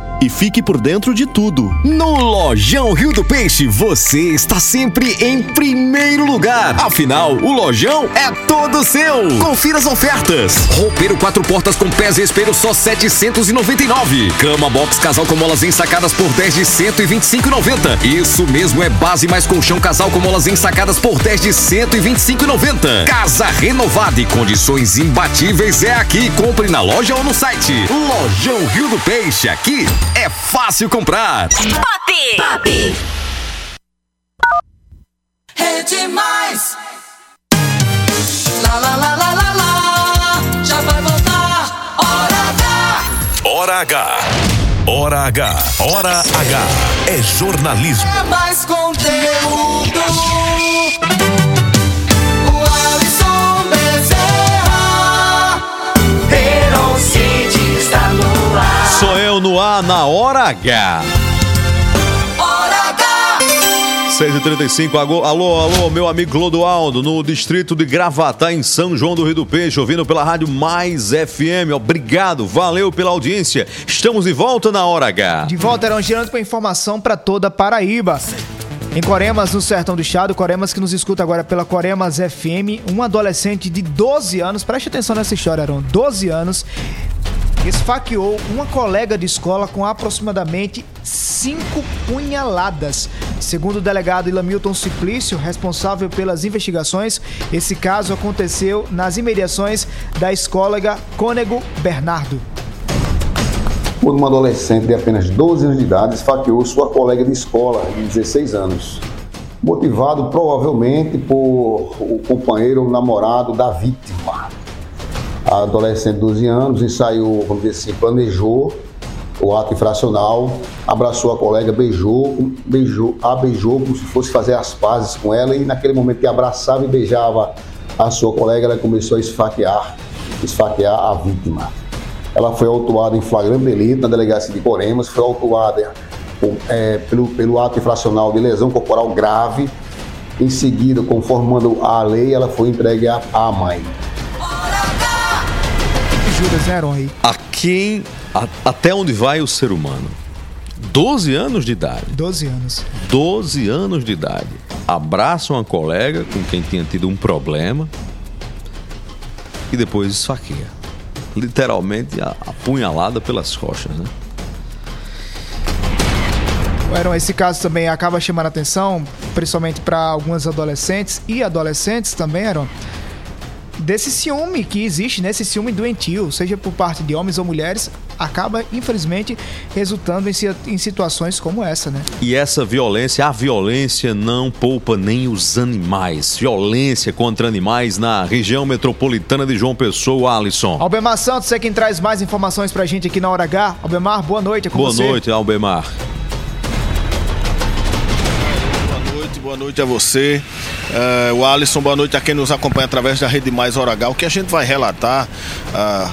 Speaker 26: e fique por dentro de tudo.
Speaker 4: No Lojão Rio do Peixe, você está sempre em primeiro lugar. Afinal, o Lojão é todo seu. Confira as ofertas. Roupeiro quatro portas com pés e espelho só 799. Cama box casal com molas ensacadas por 10 de 125,90. Isso mesmo é base mais colchão casal com molas ensacadas por 10 de 125,90. Casa renovada e condições imbatíveis é aqui. Compre na loja ou no site. Lojão Rio do Peixe, aqui é fácil comprar.
Speaker 3: Pop! Pop!
Speaker 24: Rede Mais. Lá, lá, lá, lá, lá, lá. Já vai voltar. Hora H.
Speaker 4: Hora H. Hora H. Hora H. É jornalismo.
Speaker 24: É mais conteúdo.
Speaker 1: Eu no ar na Hora H.
Speaker 24: Hora H.
Speaker 1: 6h35, alô, alô, meu amigo Clodoaldo, no distrito de Gravatá, em São João do Rio do Peixe, ouvindo pela Rádio Mais FM. Obrigado, valeu pela audiência. Estamos de volta na Hora H.
Speaker 2: De volta, Heron, girando com informação para toda a Paraíba. Em Coremas, no sertão do estado, Coremas que nos escuta agora pela Coremas FM, um adolescente de 12 anos, preste atenção nessa história, Heron, 12 anos, esfaqueou uma colega de escola com aproximadamente cinco punhaladas. Segundo o delegado Ilamilton Simplício, responsável pelas investigações, esse caso aconteceu nas imediações da escóloga Cônego Bernardo.
Speaker 27: quando uma adolescente de apenas 12 anos de idade esfaqueou sua colega de escola de 16 anos, motivado provavelmente por o companheiro ou namorado da vítima. Adolescente de 12 anos ensaiou, vamos dizer assim, planejou o ato infracional, abraçou a colega, beijou, beijou, a beijou como se fosse fazer as pazes com ela e naquele momento que abraçava e beijava a sua colega, ela começou a esfaquear, esfaquear a vítima. Ela foi autuada em flagrante delito na delegacia de Coremas, foi autuada é, pelo, pelo ato infracional de lesão corporal grave. Em seguida, conformando a lei, ela foi entregue à mãe.
Speaker 2: Né, aí?
Speaker 1: A quem, a- até onde vai o ser humano? 12 anos de idade.
Speaker 2: 12 anos.
Speaker 1: 12 anos de idade. Abraça uma colega com quem tinha tido um problema e depois esfaqueia. Literalmente apunhalada pelas costas, né?
Speaker 2: Aaron, esse caso também acaba chamando a atenção, principalmente para algumas adolescentes e adolescentes também, Aaron, desse ciúme que existe, né? Esse ciúme doentio, seja por parte de homens ou mulheres, acaba, infelizmente, resultando em, em situações como essa, né?
Speaker 1: E essa violência, a violência não poupa nem os animais. Violência contra animais na região metropolitana de João Pessoa, Alisson.
Speaker 2: Albemar Santos é quem traz mais informações pra gente aqui na Hora H. Albemar, boa noite, é com
Speaker 1: Boa
Speaker 2: você.
Speaker 1: noite, Albemar.
Speaker 28: Boa noite, a você. Eh, o Alisson, boa noite a quem nos acompanha através da Rede Mais H. O que a gente vai relatar ah,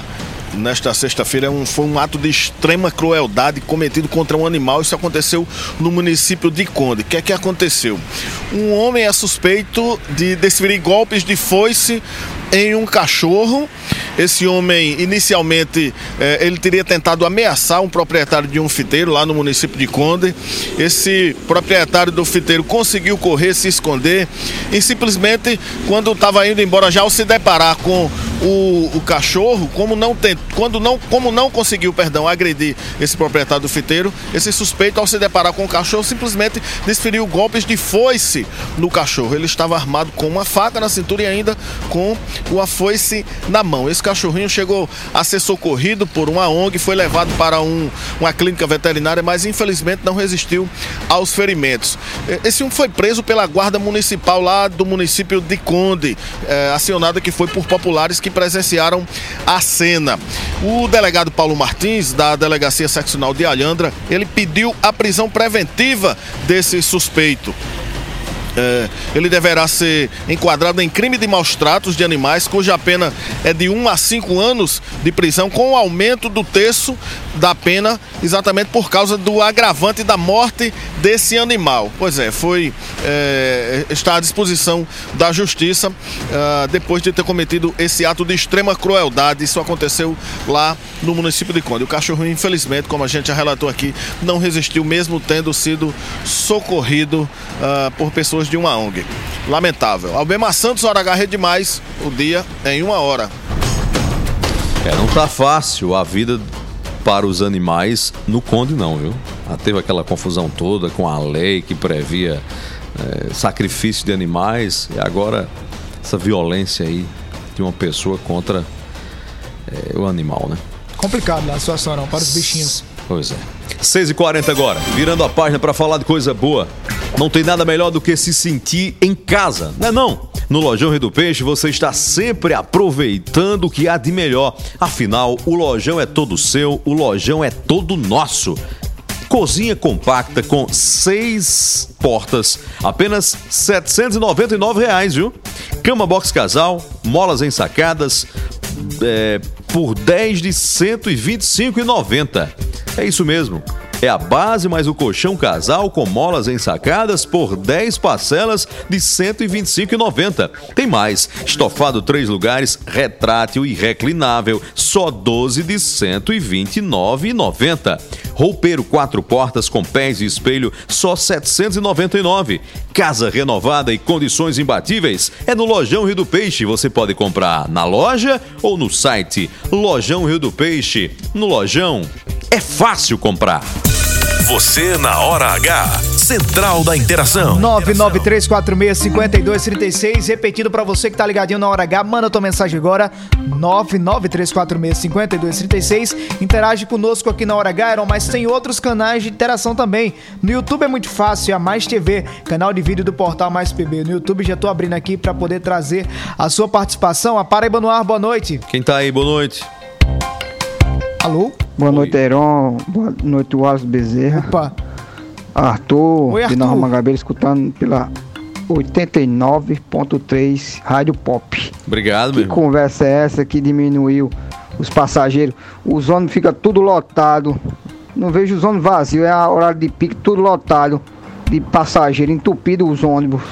Speaker 28: nesta sexta-feira é um- foi um ato de extrema crueldade cometido contra um animal. Isso aconteceu no município de Conde. O que é que aconteceu? Um homem é suspeito de desferir golpes de foice em um cachorro. Esse homem, inicialmente, eh, ele teria tentado ameaçar um proprietário de um fiteiro lá no município de Conde. Esse proprietário do fiteiro conseguiu correr, se esconder e simplesmente, quando estava indo embora, já ao se deparar com o, o cachorro, como não, tem, quando não, como não conseguiu, perdão, agredir esse proprietário do fiteiro, esse suspeito, ao se deparar com o cachorro, simplesmente desferiu golpes de foice no cachorro. Ele estava armado com uma faca na cintura e ainda com uma foice na mão. Esse cachorrinho chegou a ser socorrido por uma ONG, foi levado para um- uma clínica veterinária, mas infelizmente não resistiu aos ferimentos. Esse homem foi preso pela guarda municipal lá do município de Conde, eh, acionada que foi por populares que presenciaram a cena. O delegado Paulo Martins, da Delegacia Seccional de Alhandra, ele pediu a prisão preventiva desse suspeito. É, ele deverá ser enquadrado em crime de maus tratos de animais, cuja pena é de 1 a 5 anos de prisão, com o aumento do terço da pena, exatamente por causa do agravante da morte desse animal. Pois é, foi é, está à disposição da justiça ah, depois de ter cometido esse ato de extrema crueldade. Isso aconteceu lá no município de Conde. O cachorro, infelizmente, como a gente já relatou aqui, não resistiu, mesmo tendo sido socorrido ah, por pessoas de uma ONG. Lamentável. Albemar Santos, hora H Rede Mais, o dia em uma hora.
Speaker 1: É, não tá fácil a vida para os animais no Conde, não, viu? Ah, teve aquela confusão toda com a lei que previa é, sacrifício de animais e agora essa violência aí de uma pessoa contra é, o animal, né?
Speaker 2: Complicado a situação, não, para os bichinhos.
Speaker 1: Pois é. 6h40 agora, virando a página para falar de coisa boa. Não tem nada melhor do que se sentir em casa, não é não? No Lojão Rio do Peixe você está sempre aproveitando o que há de melhor. Afinal, o lojão é todo seu, o lojão é todo nosso. Cozinha compacta com seis portas, apenas 799 reais, viu? Cama box casal, molas ensacadas, é, por 10 de R$ 125,90. É isso mesmo. É a base mais o colchão casal com molas ensacadas por 10 parcelas de R$ 125,90. Tem mais, estofado três lugares, retrátil e reclinável, só 12 de R$ 129,90. Roupeiro quatro portas com pés e espelho, só R$ 799. Casa renovada e condições imbatíveis é no Lojão Rio do Peixe. Você pode comprar na loja ou no site Lojão Rio do Peixe. No Lojão é fácil comprar.
Speaker 4: Você na hora H. Central da Interação.
Speaker 2: 993465236, repetindo pra você que tá ligadinho na hora H, manda tua mensagem agora, 993465236, interage conosco aqui na hora H, Aaron, mas tem outros canais de interação também. No YouTube é muito fácil, é a Mais TV, canal de vídeo do portal Mais PB. No YouTube já tô abrindo aqui pra poder trazer a sua participação. A Paraíba no ar, boa noite.
Speaker 1: Quem tá aí, boa noite.
Speaker 2: Alô?
Speaker 29: Boa noite, Heron. Boa noite, Wallace Bezerra.
Speaker 2: Opa.
Speaker 29: Arthur,
Speaker 2: Oi,
Speaker 29: de
Speaker 2: Arthur.
Speaker 29: Nova Mangabeira, escutando pela 89.3 Rádio Pop.
Speaker 1: Obrigado, meu
Speaker 29: Que conversa é essa que diminuiu os passageiros? Os ônibus ficam tudo lotado. Não vejo os ônibus vazios, é a horário de pico, tudo lotado de passageiro, entupido os ônibus.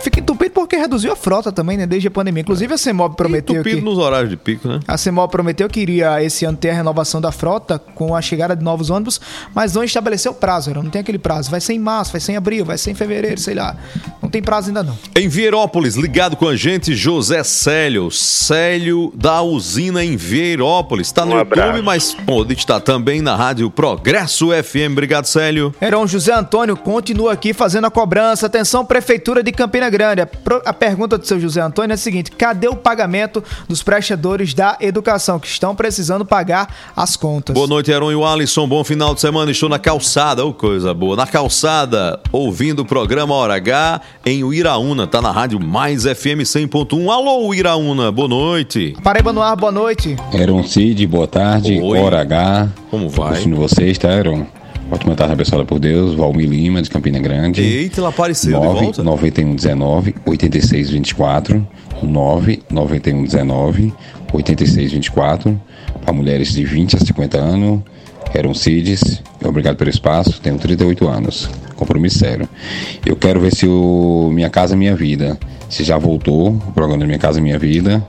Speaker 2: Fica entupido porque reduziu a frota também, né? Desde a pandemia. Inclusive a CEMOB prometeu
Speaker 1: Entupido
Speaker 2: que...
Speaker 1: nos horários de pico, né?
Speaker 2: A CEMOB prometeu que iria esse ano ter a renovação da frota com a chegada de novos ônibus, mas não estabeleceu prazo, Heron. não tem aquele prazo. Vai ser em março, vai ser em abril, vai ser em fevereiro, sei lá. Não tem prazo ainda não.
Speaker 1: Em Vieirópolis, ligado com a gente, José Célio. Célio da usina em Vieirópolis. Está no
Speaker 2: Um
Speaker 1: YouTube,
Speaker 2: abraço.
Speaker 1: mas pode estar também na rádio Progresso FM. Obrigado, Célio.
Speaker 2: Heron José Antônio continua aqui fazendo a cobrança. Atenção, Prefeitura de Campina Grande. A, a pergunta do seu José Antônio é a seguinte: cadê o pagamento dos prestadores da educação que estão precisando pagar as contas?
Speaker 1: Boa noite, Heron e o Alisson. Bom final de semana. Estou na calçada. Ô, coisa boa. Na calçada, ouvindo o programa Hora H em Uiraúna. Tá na rádio Mais FM 100.1. Alô, Uiraúna. Boa noite.
Speaker 2: Paraíba no ar, boa noite.
Speaker 30: Eron Cid, boa tarde.
Speaker 1: Oi.
Speaker 30: Hora H.
Speaker 1: Como vai?
Speaker 30: Curtindo vocês, tá, Eron? Ótima tarde, abençoada por Deus. Valmir Lima, de Campina Grande.
Speaker 1: Eita, ela apareceu de
Speaker 30: 9
Speaker 1: volta.
Speaker 30: 9119 8624 9 9119 8624 para mulheres de 20 a 50 anos. Eram Cides, obrigado pelo espaço, tenho 38 anos, compromisso sério. Eu quero ver se o Minha Casa Minha Vida, se já voltou, o programa Minha Casa Minha Vida,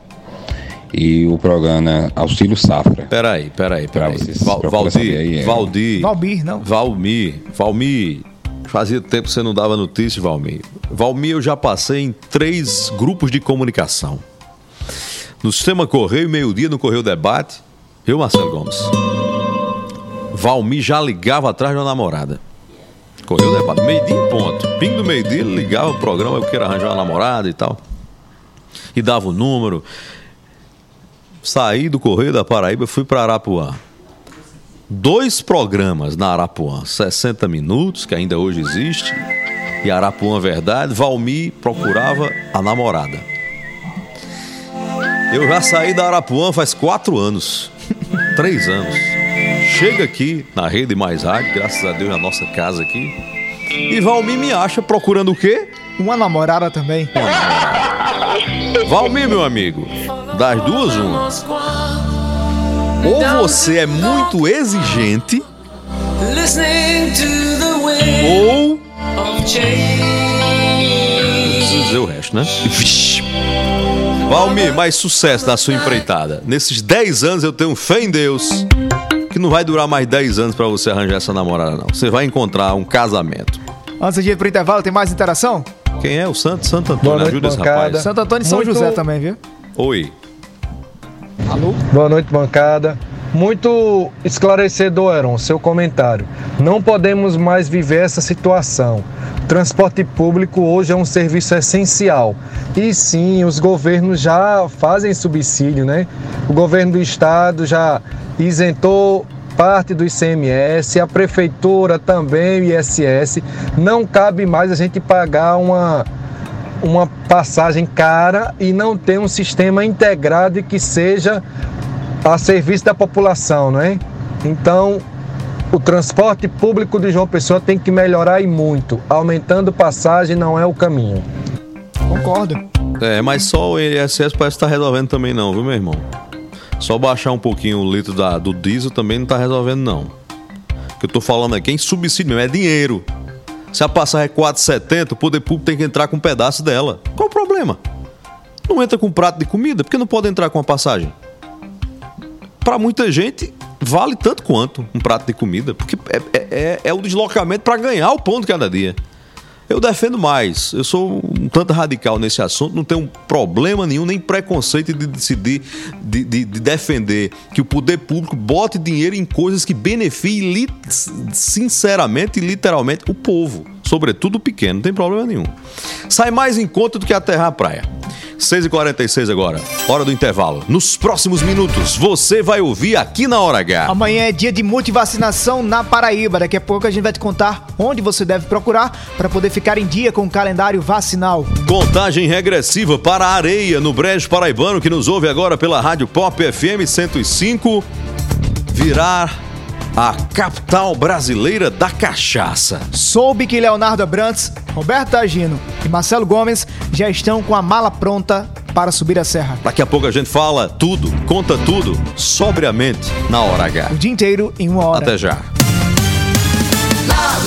Speaker 30: e o programa Auxílio Safra.
Speaker 1: Peraí, peraí, peraí. Val,
Speaker 30: saber aí,
Speaker 1: Valdir,
Speaker 30: é.
Speaker 1: Valdir.
Speaker 2: Valmir, não.
Speaker 1: Valmir, Valmir. Fazia tempo que você não dava notícia, Valmir. Valmir, eu já passei em três grupos de comunicação. No Sistema Correio, meio-dia, no Correio Debate. Viu, Marcelo Gomes? Valmir já ligava atrás da namorada. Correio Debate, meio-dia em ponto. Ping do meio-dia, ele ligava o programa, eu quero arranjar uma namorada e tal. E dava o número. Saí do Correio da Paraíba e fui para Arapuã. Dois programas na Arapuã, 60 minutos, que ainda hoje existe, e Arapuã Verdade, Valmir procurava a namorada. Eu já saí da Arapuã faz quatro anos, (laughs) três anos. Chega aqui na Rede Mais Rádio, graças a Deus, na nossa casa aqui, e Valmir me acha procurando o quê?
Speaker 2: Uma namorada também.
Speaker 1: Valmir, meu amigo, das duas, uma. Ou você é muito exigente, ou.
Speaker 24: of change.
Speaker 1: Não preciso dizer o resto, né? Vixe. Valmir, mais sucesso na sua empreitada. Nesses 10 anos eu tenho fé em Deus que não vai durar mais 10 anos pra você arranjar essa namorada, não. Você vai encontrar um casamento.
Speaker 2: Antes de ir pro intervalo, tem mais interação?
Speaker 1: Quem é o Santo? Santo
Speaker 31: Boa
Speaker 1: Antônio,
Speaker 31: noite,
Speaker 1: ajuda esse
Speaker 31: bancada.
Speaker 1: rapaz.
Speaker 2: Santo Antônio e São
Speaker 31: Muito-
Speaker 2: José também, viu?
Speaker 1: Oi.
Speaker 2: Alô?
Speaker 31: Boa noite, bancada. Muito esclarecedor, Heron, seu comentário. Não podemos mais viver essa situação. Transporte público hoje é um serviço essencial. E sim, os governos já fazem subsídio, né? O governo do estado já isentou parte do ICMS, a prefeitura também, o ISS. Não cabe mais a gente pagar uma, uma passagem cara e não ter um sistema integrado e que seja a serviço da população, não é? Então, o transporte público de João Pessoa tem que melhorar e muito. Aumentando passagem não é o caminho.
Speaker 2: Concordo.
Speaker 1: É, mas só o ISS parece estar resolvendo também não, viu, meu irmão? Só baixar um pouquinho o litro da, do diesel também não tá resolvendo não. O que eu tô falando aqui é em subsídio é dinheiro. Se a passagem é 4,70, o poder público tem que entrar com um pedaço dela. Qual o problema? Não entra com um prato de comida, por que não pode entrar com a passagem? Para muita gente, vale tanto quanto um prato de comida, porque é, é, é- é o deslocamento para ganhar o de cada dia. Eu defendo mais. Eu sou um tanto radical nesse assunto, não tenho problema nenhum, nem preconceito de decidir, de, de- de defender que o poder público bote dinheiro em coisas que beneficiem sinceramente e literalmente o povo, sobretudo o pequeno, não tem problema nenhum. Sai mais em conta do que aterrar a praia. 6h46 agora, hora do intervalo. Nos próximos minutos, você vai ouvir aqui na Hora H.
Speaker 2: Amanhã é dia de multivacinação na Paraíba. Daqui a pouco a gente vai te contar onde você deve procurar para poder ficar em dia com o calendário vacinal.
Speaker 1: Contagem regressiva para a areia no Brejo Paraibano, que nos ouve agora pela Rádio Pop FM 105. Virar a capital brasileira da cachaça.
Speaker 2: Soube que Leonardo Abrantes, Roberto Agino e Marcelo Gomes já estão com a mala pronta para subir a serra.
Speaker 1: Daqui a pouco a gente fala tudo, conta tudo, sobriamente, na Hora H.
Speaker 2: O dia inteiro em uma hora.
Speaker 1: Até já.
Speaker 3: Lá,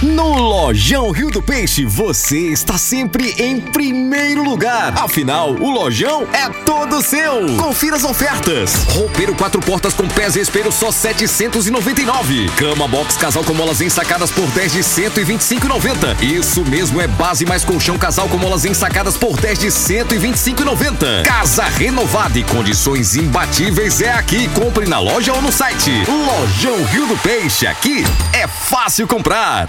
Speaker 4: No Lojão Rio do Peixe, você está sempre em primeiro lugar. Afinal, o Lojão é todo seu. Confira as ofertas. Roupeiro quatro portas com pés e espelho só 799. Cama box casal com molas ensacadas por 10 de 125,90. Isso mesmo, é base mais colchão casal com molas ensacadas por 10 de 125,90. Casa renovada e condições imbatíveis é aqui. Compre na loja ou no site. Lojão Rio do Peixe, aqui é fácil comprar.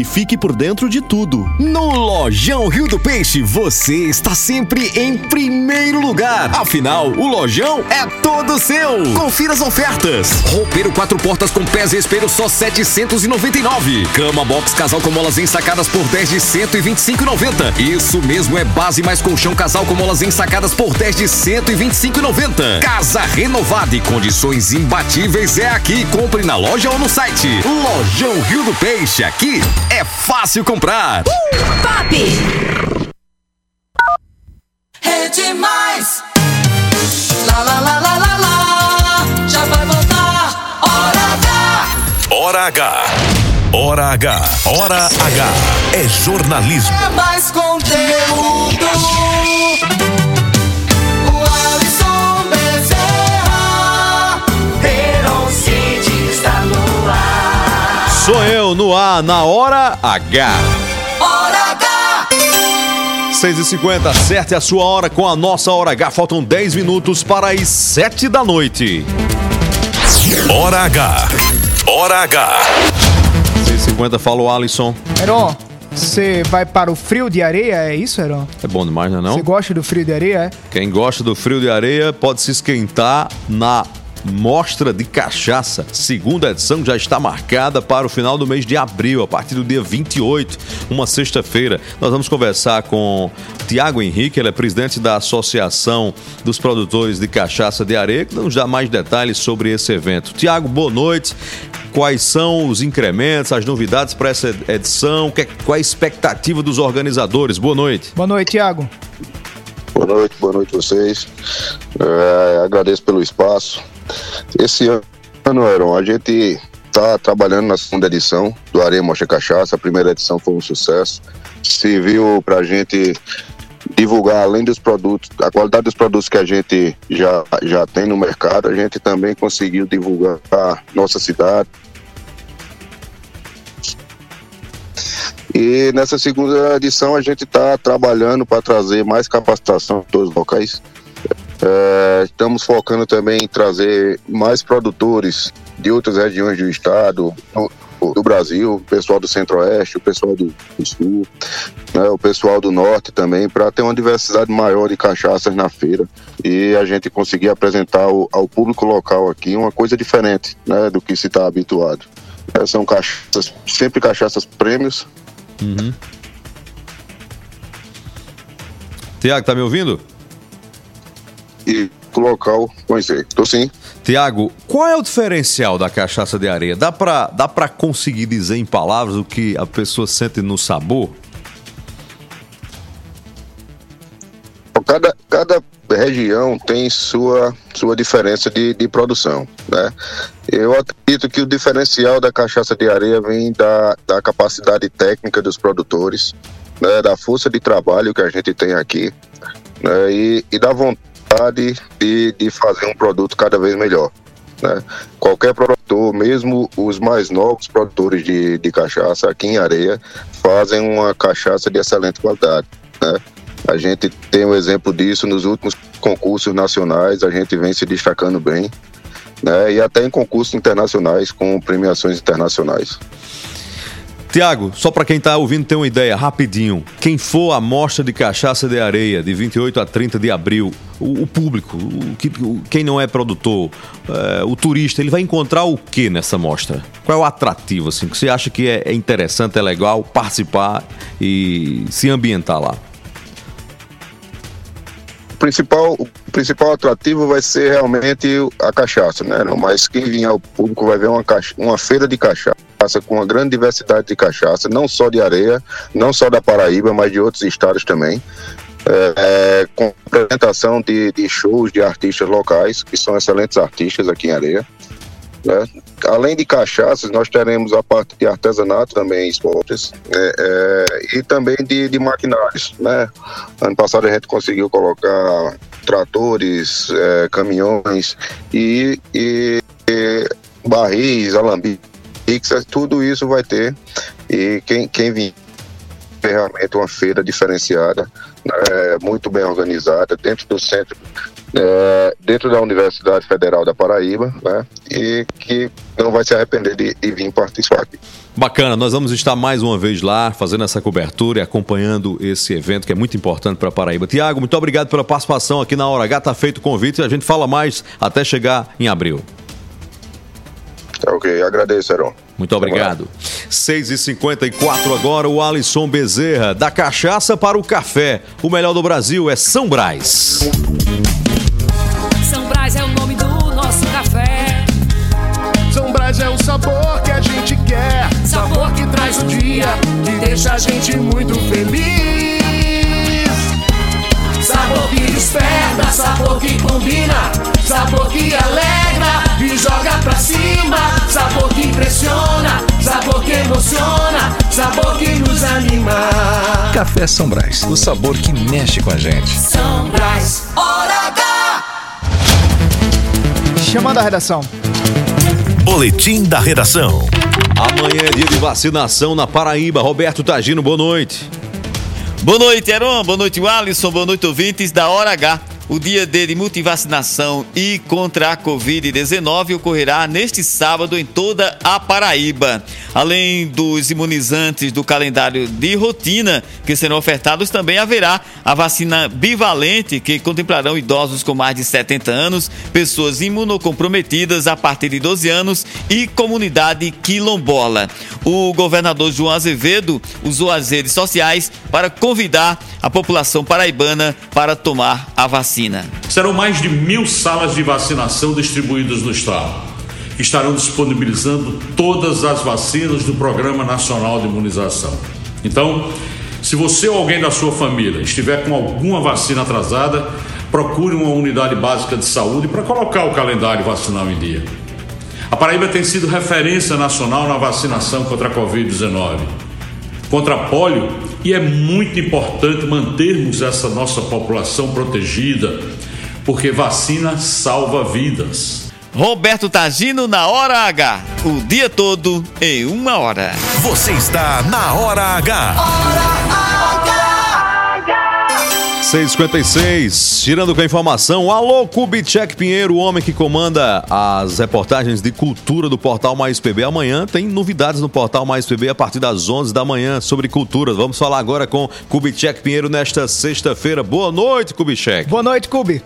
Speaker 26: e fique por dentro de tudo.
Speaker 4: No Lojão Rio do Peixe, você está sempre em primeiro lugar. Afinal, o Lojão é todo seu. Confira as ofertas. Roupeiro quatro portas com pés e espelho só 799. Cama box casal com molas ensacadas por 10 de 125,90. Isso mesmo, é base mais colchão casal com molas ensacadas por 10 de 125,90. Casa renovada e condições imbatíveis é aqui. Compre na loja ou no site. Lojão Rio do Peixe, aqui é fácil comprar.
Speaker 3: Rede Mais. Lá, lá, lá, lá, lá, lá. Já vai voltar. Hora H.
Speaker 4: Hora H. Hora H. Hora H. É jornalismo.
Speaker 3: É mais conteúdo.
Speaker 1: Sou eu no ar, na Hora H.
Speaker 3: Hora H.
Speaker 1: 6h50, acerte a sua hora com a nossa Hora H. Faltam 10 minutos para as 7 da noite.
Speaker 4: Hora H. Hora H.
Speaker 1: 6h50, fala o Alisson.
Speaker 2: Heron, você vai para o frio de areia, é isso, Heron?
Speaker 1: É bom demais, não é
Speaker 2: Você
Speaker 1: não?
Speaker 2: gosta do frio de areia, é?
Speaker 1: Quem gosta do frio de areia pode se esquentar na Mostra de Cachaça. Segunda edição já está marcada para o final do mês de abril, a partir do dia 28, uma sexta-feira. Nós vamos conversar com Tiago Henrique, ele é presidente da Associação dos Produtores de Cachaça de Areia, que nos dá mais detalhes sobre esse evento. Tiago, boa noite. Quais são os incrementos, as novidades para essa edição? Que- Qual é a expectativa dos organizadores? Boa noite.
Speaker 2: Boa noite, Tiago.
Speaker 32: Boa noite, boa noite a vocês. É, agradeço pelo espaço. Esse ano, Aaron, a gente está trabalhando na segunda edição do Areia Mostra Cachaça. A primeira edição foi um sucesso. Serviu para a gente divulgar, além dos produtos, a qualidade dos produtos que a gente já, já tem no mercado, a gente também conseguiu divulgar a nossa cidade, E nessa segunda edição a gente está trabalhando para trazer mais capacitação em todos os locais. É, estamos focando também em trazer mais produtores de outras regiões do estado, do, do Brasil, o pessoal do Centro-Oeste, o pessoal do, do Sul, né, o pessoal do Norte também, para ter uma diversidade maior de cachaças na feira e a gente conseguir apresentar ao, ao público local aqui uma coisa diferente né, do que se está habituado. É, são cachaças, sempre cachaças prêmios,
Speaker 1: Uhum. Tiago, tá me ouvindo?
Speaker 32: E o local conhecer. Tô sim.
Speaker 1: Tiago, qual é o diferencial da cachaça de areia? Dá pra, dá pra conseguir dizer em palavras o que a pessoa sente no sabor?
Speaker 32: Cada, cada região tem sua, sua diferença de, de produção, né? Eu acredito que o diferencial da cachaça de areia vem da, da capacidade técnica dos produtores, né? Da força de trabalho que a gente tem aqui, né? E, e da vontade de, de fazer um produto cada vez melhor. Né? Qualquer produtor, mesmo os mais novos produtores de, de cachaça aqui em Areia, fazem uma cachaça de excelente qualidade. Né? A gente tem um exemplo disso nos últimos concursos nacionais, a gente vem se destacando bem, né? e até em concursos internacionais com premiações internacionais.
Speaker 1: Tiago, só pra quem tá ouvindo ter uma ideia, rapidinho. Quem for à mostra de cachaça de areia de 28 a 30 de abril, o, o público, o, o- quem não é produtor, é, o turista, ele vai encontrar o que nessa mostra? Qual é o atrativo, assim, que você acha que é, é interessante, é legal participar e se ambientar lá?
Speaker 32: Principal, o principal atrativo vai ser realmente a cachaça, né? Mas quem vier ao público vai ver uma, uma feira de cachaça com uma grande diversidade de cachaça, não só de areia, não só da Paraíba, mas de outros estados também. É, é, com apresentação de, de shows de artistas locais, que são excelentes artistas aqui em Areia. né? Além de cachaças, nós teremos a parte de artesanato também, esportes, é, é, e também de, de maquinários. Né? Ano passado a gente conseguiu colocar tratores, é, caminhões e, e- e barris, alambiques, tudo isso vai ter. E quem, quem vir é realmente uma feira diferenciada, né, muito bem organizada, dentro do centro, é, dentro da Universidade Federal da Paraíba, né, e que não vai se arrepender de, de vir participar aqui.
Speaker 1: Bacana, nós vamos estar mais uma vez lá fazendo essa cobertura e acompanhando esse evento que é muito importante para Paraíba. Tiago, muito obrigado pela participação aqui na Hora H. Tá feito o convite e a gente fala mais até chegar em abril.
Speaker 32: Tá ok, agradeço, Heron.
Speaker 1: Muito obrigado. 6h54 agora, o Alisson Bezerra, da cachaça para o café. O melhor do Brasil é São Brás.
Speaker 12: São Brás é o nome do nosso café.
Speaker 24: São Brás é o sabor que a gente quer. Sabor que traz o dia, que deixa a gente muito feliz. Sabor que desperta, sabor que combina, sabor que alegra e joga pra cima, sabor que impressiona, sabor que emociona, sabor que nos anima.
Speaker 25: Café São Brás, o sabor que mexe com a gente.
Speaker 24: São Brás, hora H.
Speaker 2: Chamando a redação.
Speaker 4: Boletim da redação.
Speaker 1: Amanhã é dia de vacinação na Paraíba. Roberto Tagino, boa noite.
Speaker 33: Boa noite, Heron. Boa noite, Alisson. Boa noite, ouvintes da Hora H. O dia D de multivacinação e contra a Covid-19 ocorrerá neste sábado em toda a Paraíba. Além dos imunizantes do calendário de rotina que serão ofertados, também haverá a vacina bivalente que contemplarão idosos com mais de 70 anos, pessoas imunocomprometidas a partir de 12 anos e comunidade quilombola. O governador João Azevedo usou as redes sociais para convidar a população paraibana para tomar a vacina.
Speaker 34: Serão mais de mil salas de vacinação distribuídas no estado, que estarão disponibilizando todas as vacinas do Programa Nacional de Imunização. Então, se você ou alguém da sua família estiver com alguma vacina atrasada, procure uma unidade básica de saúde para colocar o calendário vacinal em dia. A Paraíba tem sido referência nacional na vacinação contra a Covid-19 contra a polio e é muito importante mantermos essa nossa população protegida, porque vacina salva vidas.
Speaker 33: Roberto Tagino na Hora H. O dia todo em uma hora.
Speaker 4: Você está na Hora H.
Speaker 1: 656, girando com a informação. Alô, Kubitschek Pinheiro, o homem que comanda as reportagens de cultura do Portal Mais PB. Amanhã tem novidades no Portal Mais PB a partir das 11 da manhã sobre cultura. Vamos falar agora com Kubitschek Pinheiro nesta sexta-feira. Boa noite, Kubitschek.
Speaker 2: Boa noite, Kubi.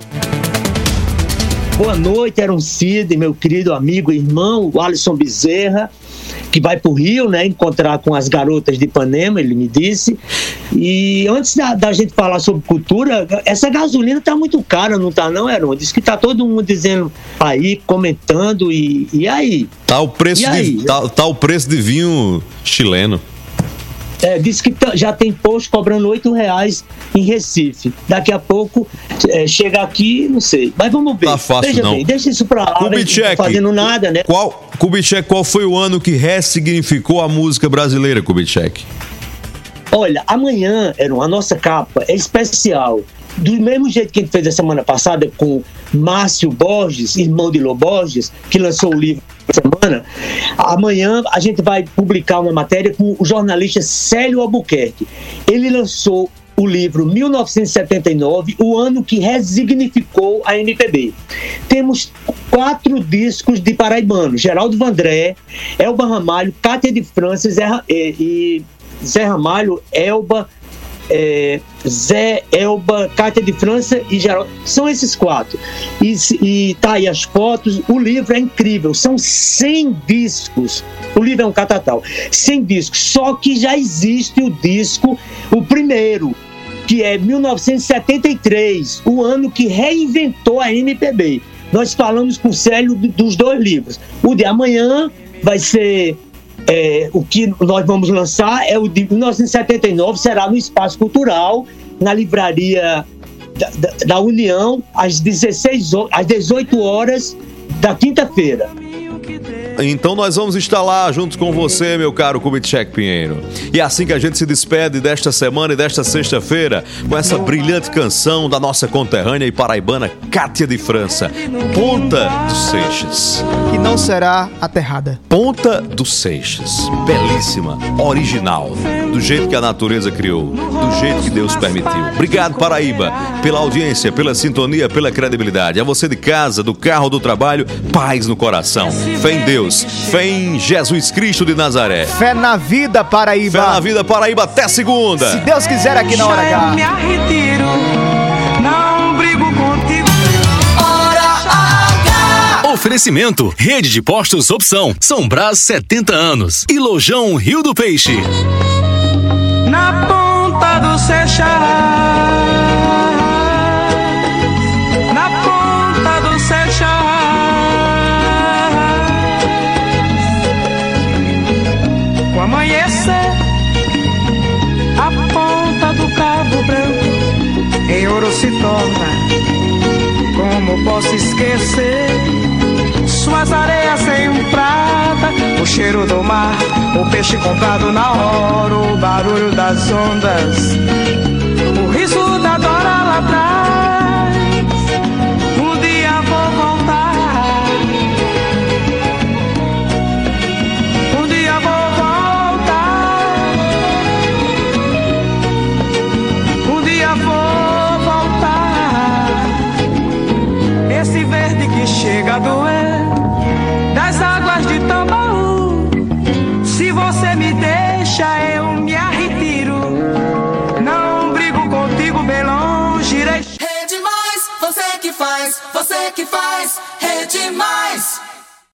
Speaker 35: Boa noite, Aaron Cid, meu querido amigo e irmão, o Alisson Bezerra, que vai para o Rio, né, encontrar com as garotas de Ipanema, ele me disse. E antes da, da gente falar sobre cultura, essa gasolina tá muito cara, não tá não, Aaron? Diz que tá todo mundo dizendo aí, comentando, e, e aí?
Speaker 1: Tá o preço de tá, tá o preço de vinho chileno.
Speaker 35: É, diz que tá- já tem posto cobrando oito reais em Recife. Daqui a pouco é, chega aqui, não sei. Mas vamos ver.
Speaker 1: Tá fácil,
Speaker 35: Veja
Speaker 1: não.
Speaker 35: bem, deixa isso pra lá, né,
Speaker 1: Kubitschek,
Speaker 35: fazendo nada, né?
Speaker 1: Qual, Kubitschek, qual foi o ano que ressignificou a música brasileira, Kubitschek?
Speaker 35: Olha, amanhã, Heron, a nossa capa é especial. Do mesmo jeito que a gente fez a semana passada com Márcio Borges, irmão de Lô Borges, que lançou o livro semana, amanhã a gente vai publicar uma matéria com o jornalista Célio Albuquerque. Ele lançou o livro 1979, o ano que resignificou a MPB. Temos quatro discos de paraibanos: Geraldo Vandré, Elba Ramalho, Cátia de França Zé, Ra- e, e Zé Ramalho, Elba, é, Zé, Elba, Cátia de França e Geraldo. São esses quatro. E, e tá aí as fotos. O livro é incrível. São 100 discos. O livro é um catatal. 100 discos. Só que já existe o disco, o primeiro, que é 1973, o ano que reinventou a MPB. Nós falamos com o Célio do- dos dois livros. O de amanhã vai ser é, o que nós vamos lançar é o de 1979, será no Espaço Cultural, na livraria da, da- da União, às, 16, ho- às 18 horas da quinta-feira.
Speaker 1: Então nós vamos estar lá junto com você, meu caro Kubitschek Pinheiro. E é assim que a gente se despede desta semana e desta sexta-feira, com essa brilhante canção da nossa conterrânea e paraibana Cátia de França, Ponta dos Seixas.
Speaker 2: Que não será aterrada.
Speaker 1: Ponta dos Seixas. Belíssima, original, do jeito que a natureza criou, do jeito que Deus permitiu. Obrigado, Paraíba, pela audiência, pela sintonia, pela credibilidade. A você de casa, do carro, do trabalho, paz no coração. Fé em Deus, fé em Jesus Cristo de Nazaré.
Speaker 2: Fé na vida, Paraíba.
Speaker 1: Fé na vida, Paraíba, até segunda.
Speaker 2: Se Deus quiser aqui na hora H.
Speaker 24: Me arretiro, não brigo contigo.
Speaker 4: Oferecimento: Rede de Postos Opção, São Brás 70 anos e Lojão Rio do Peixe.
Speaker 24: Na ponta do Seixas, posso esquecer. Suas areias sem prata, o cheiro do mar, o peixe comprado na hora, o barulho das ondas, o riso a doer das águas de Tambaú. Se você me deixa, eu me retiro. Não brigo contigo bem longe. irei
Speaker 3: Rede Mais, você que faz, você que faz, Rede Mais.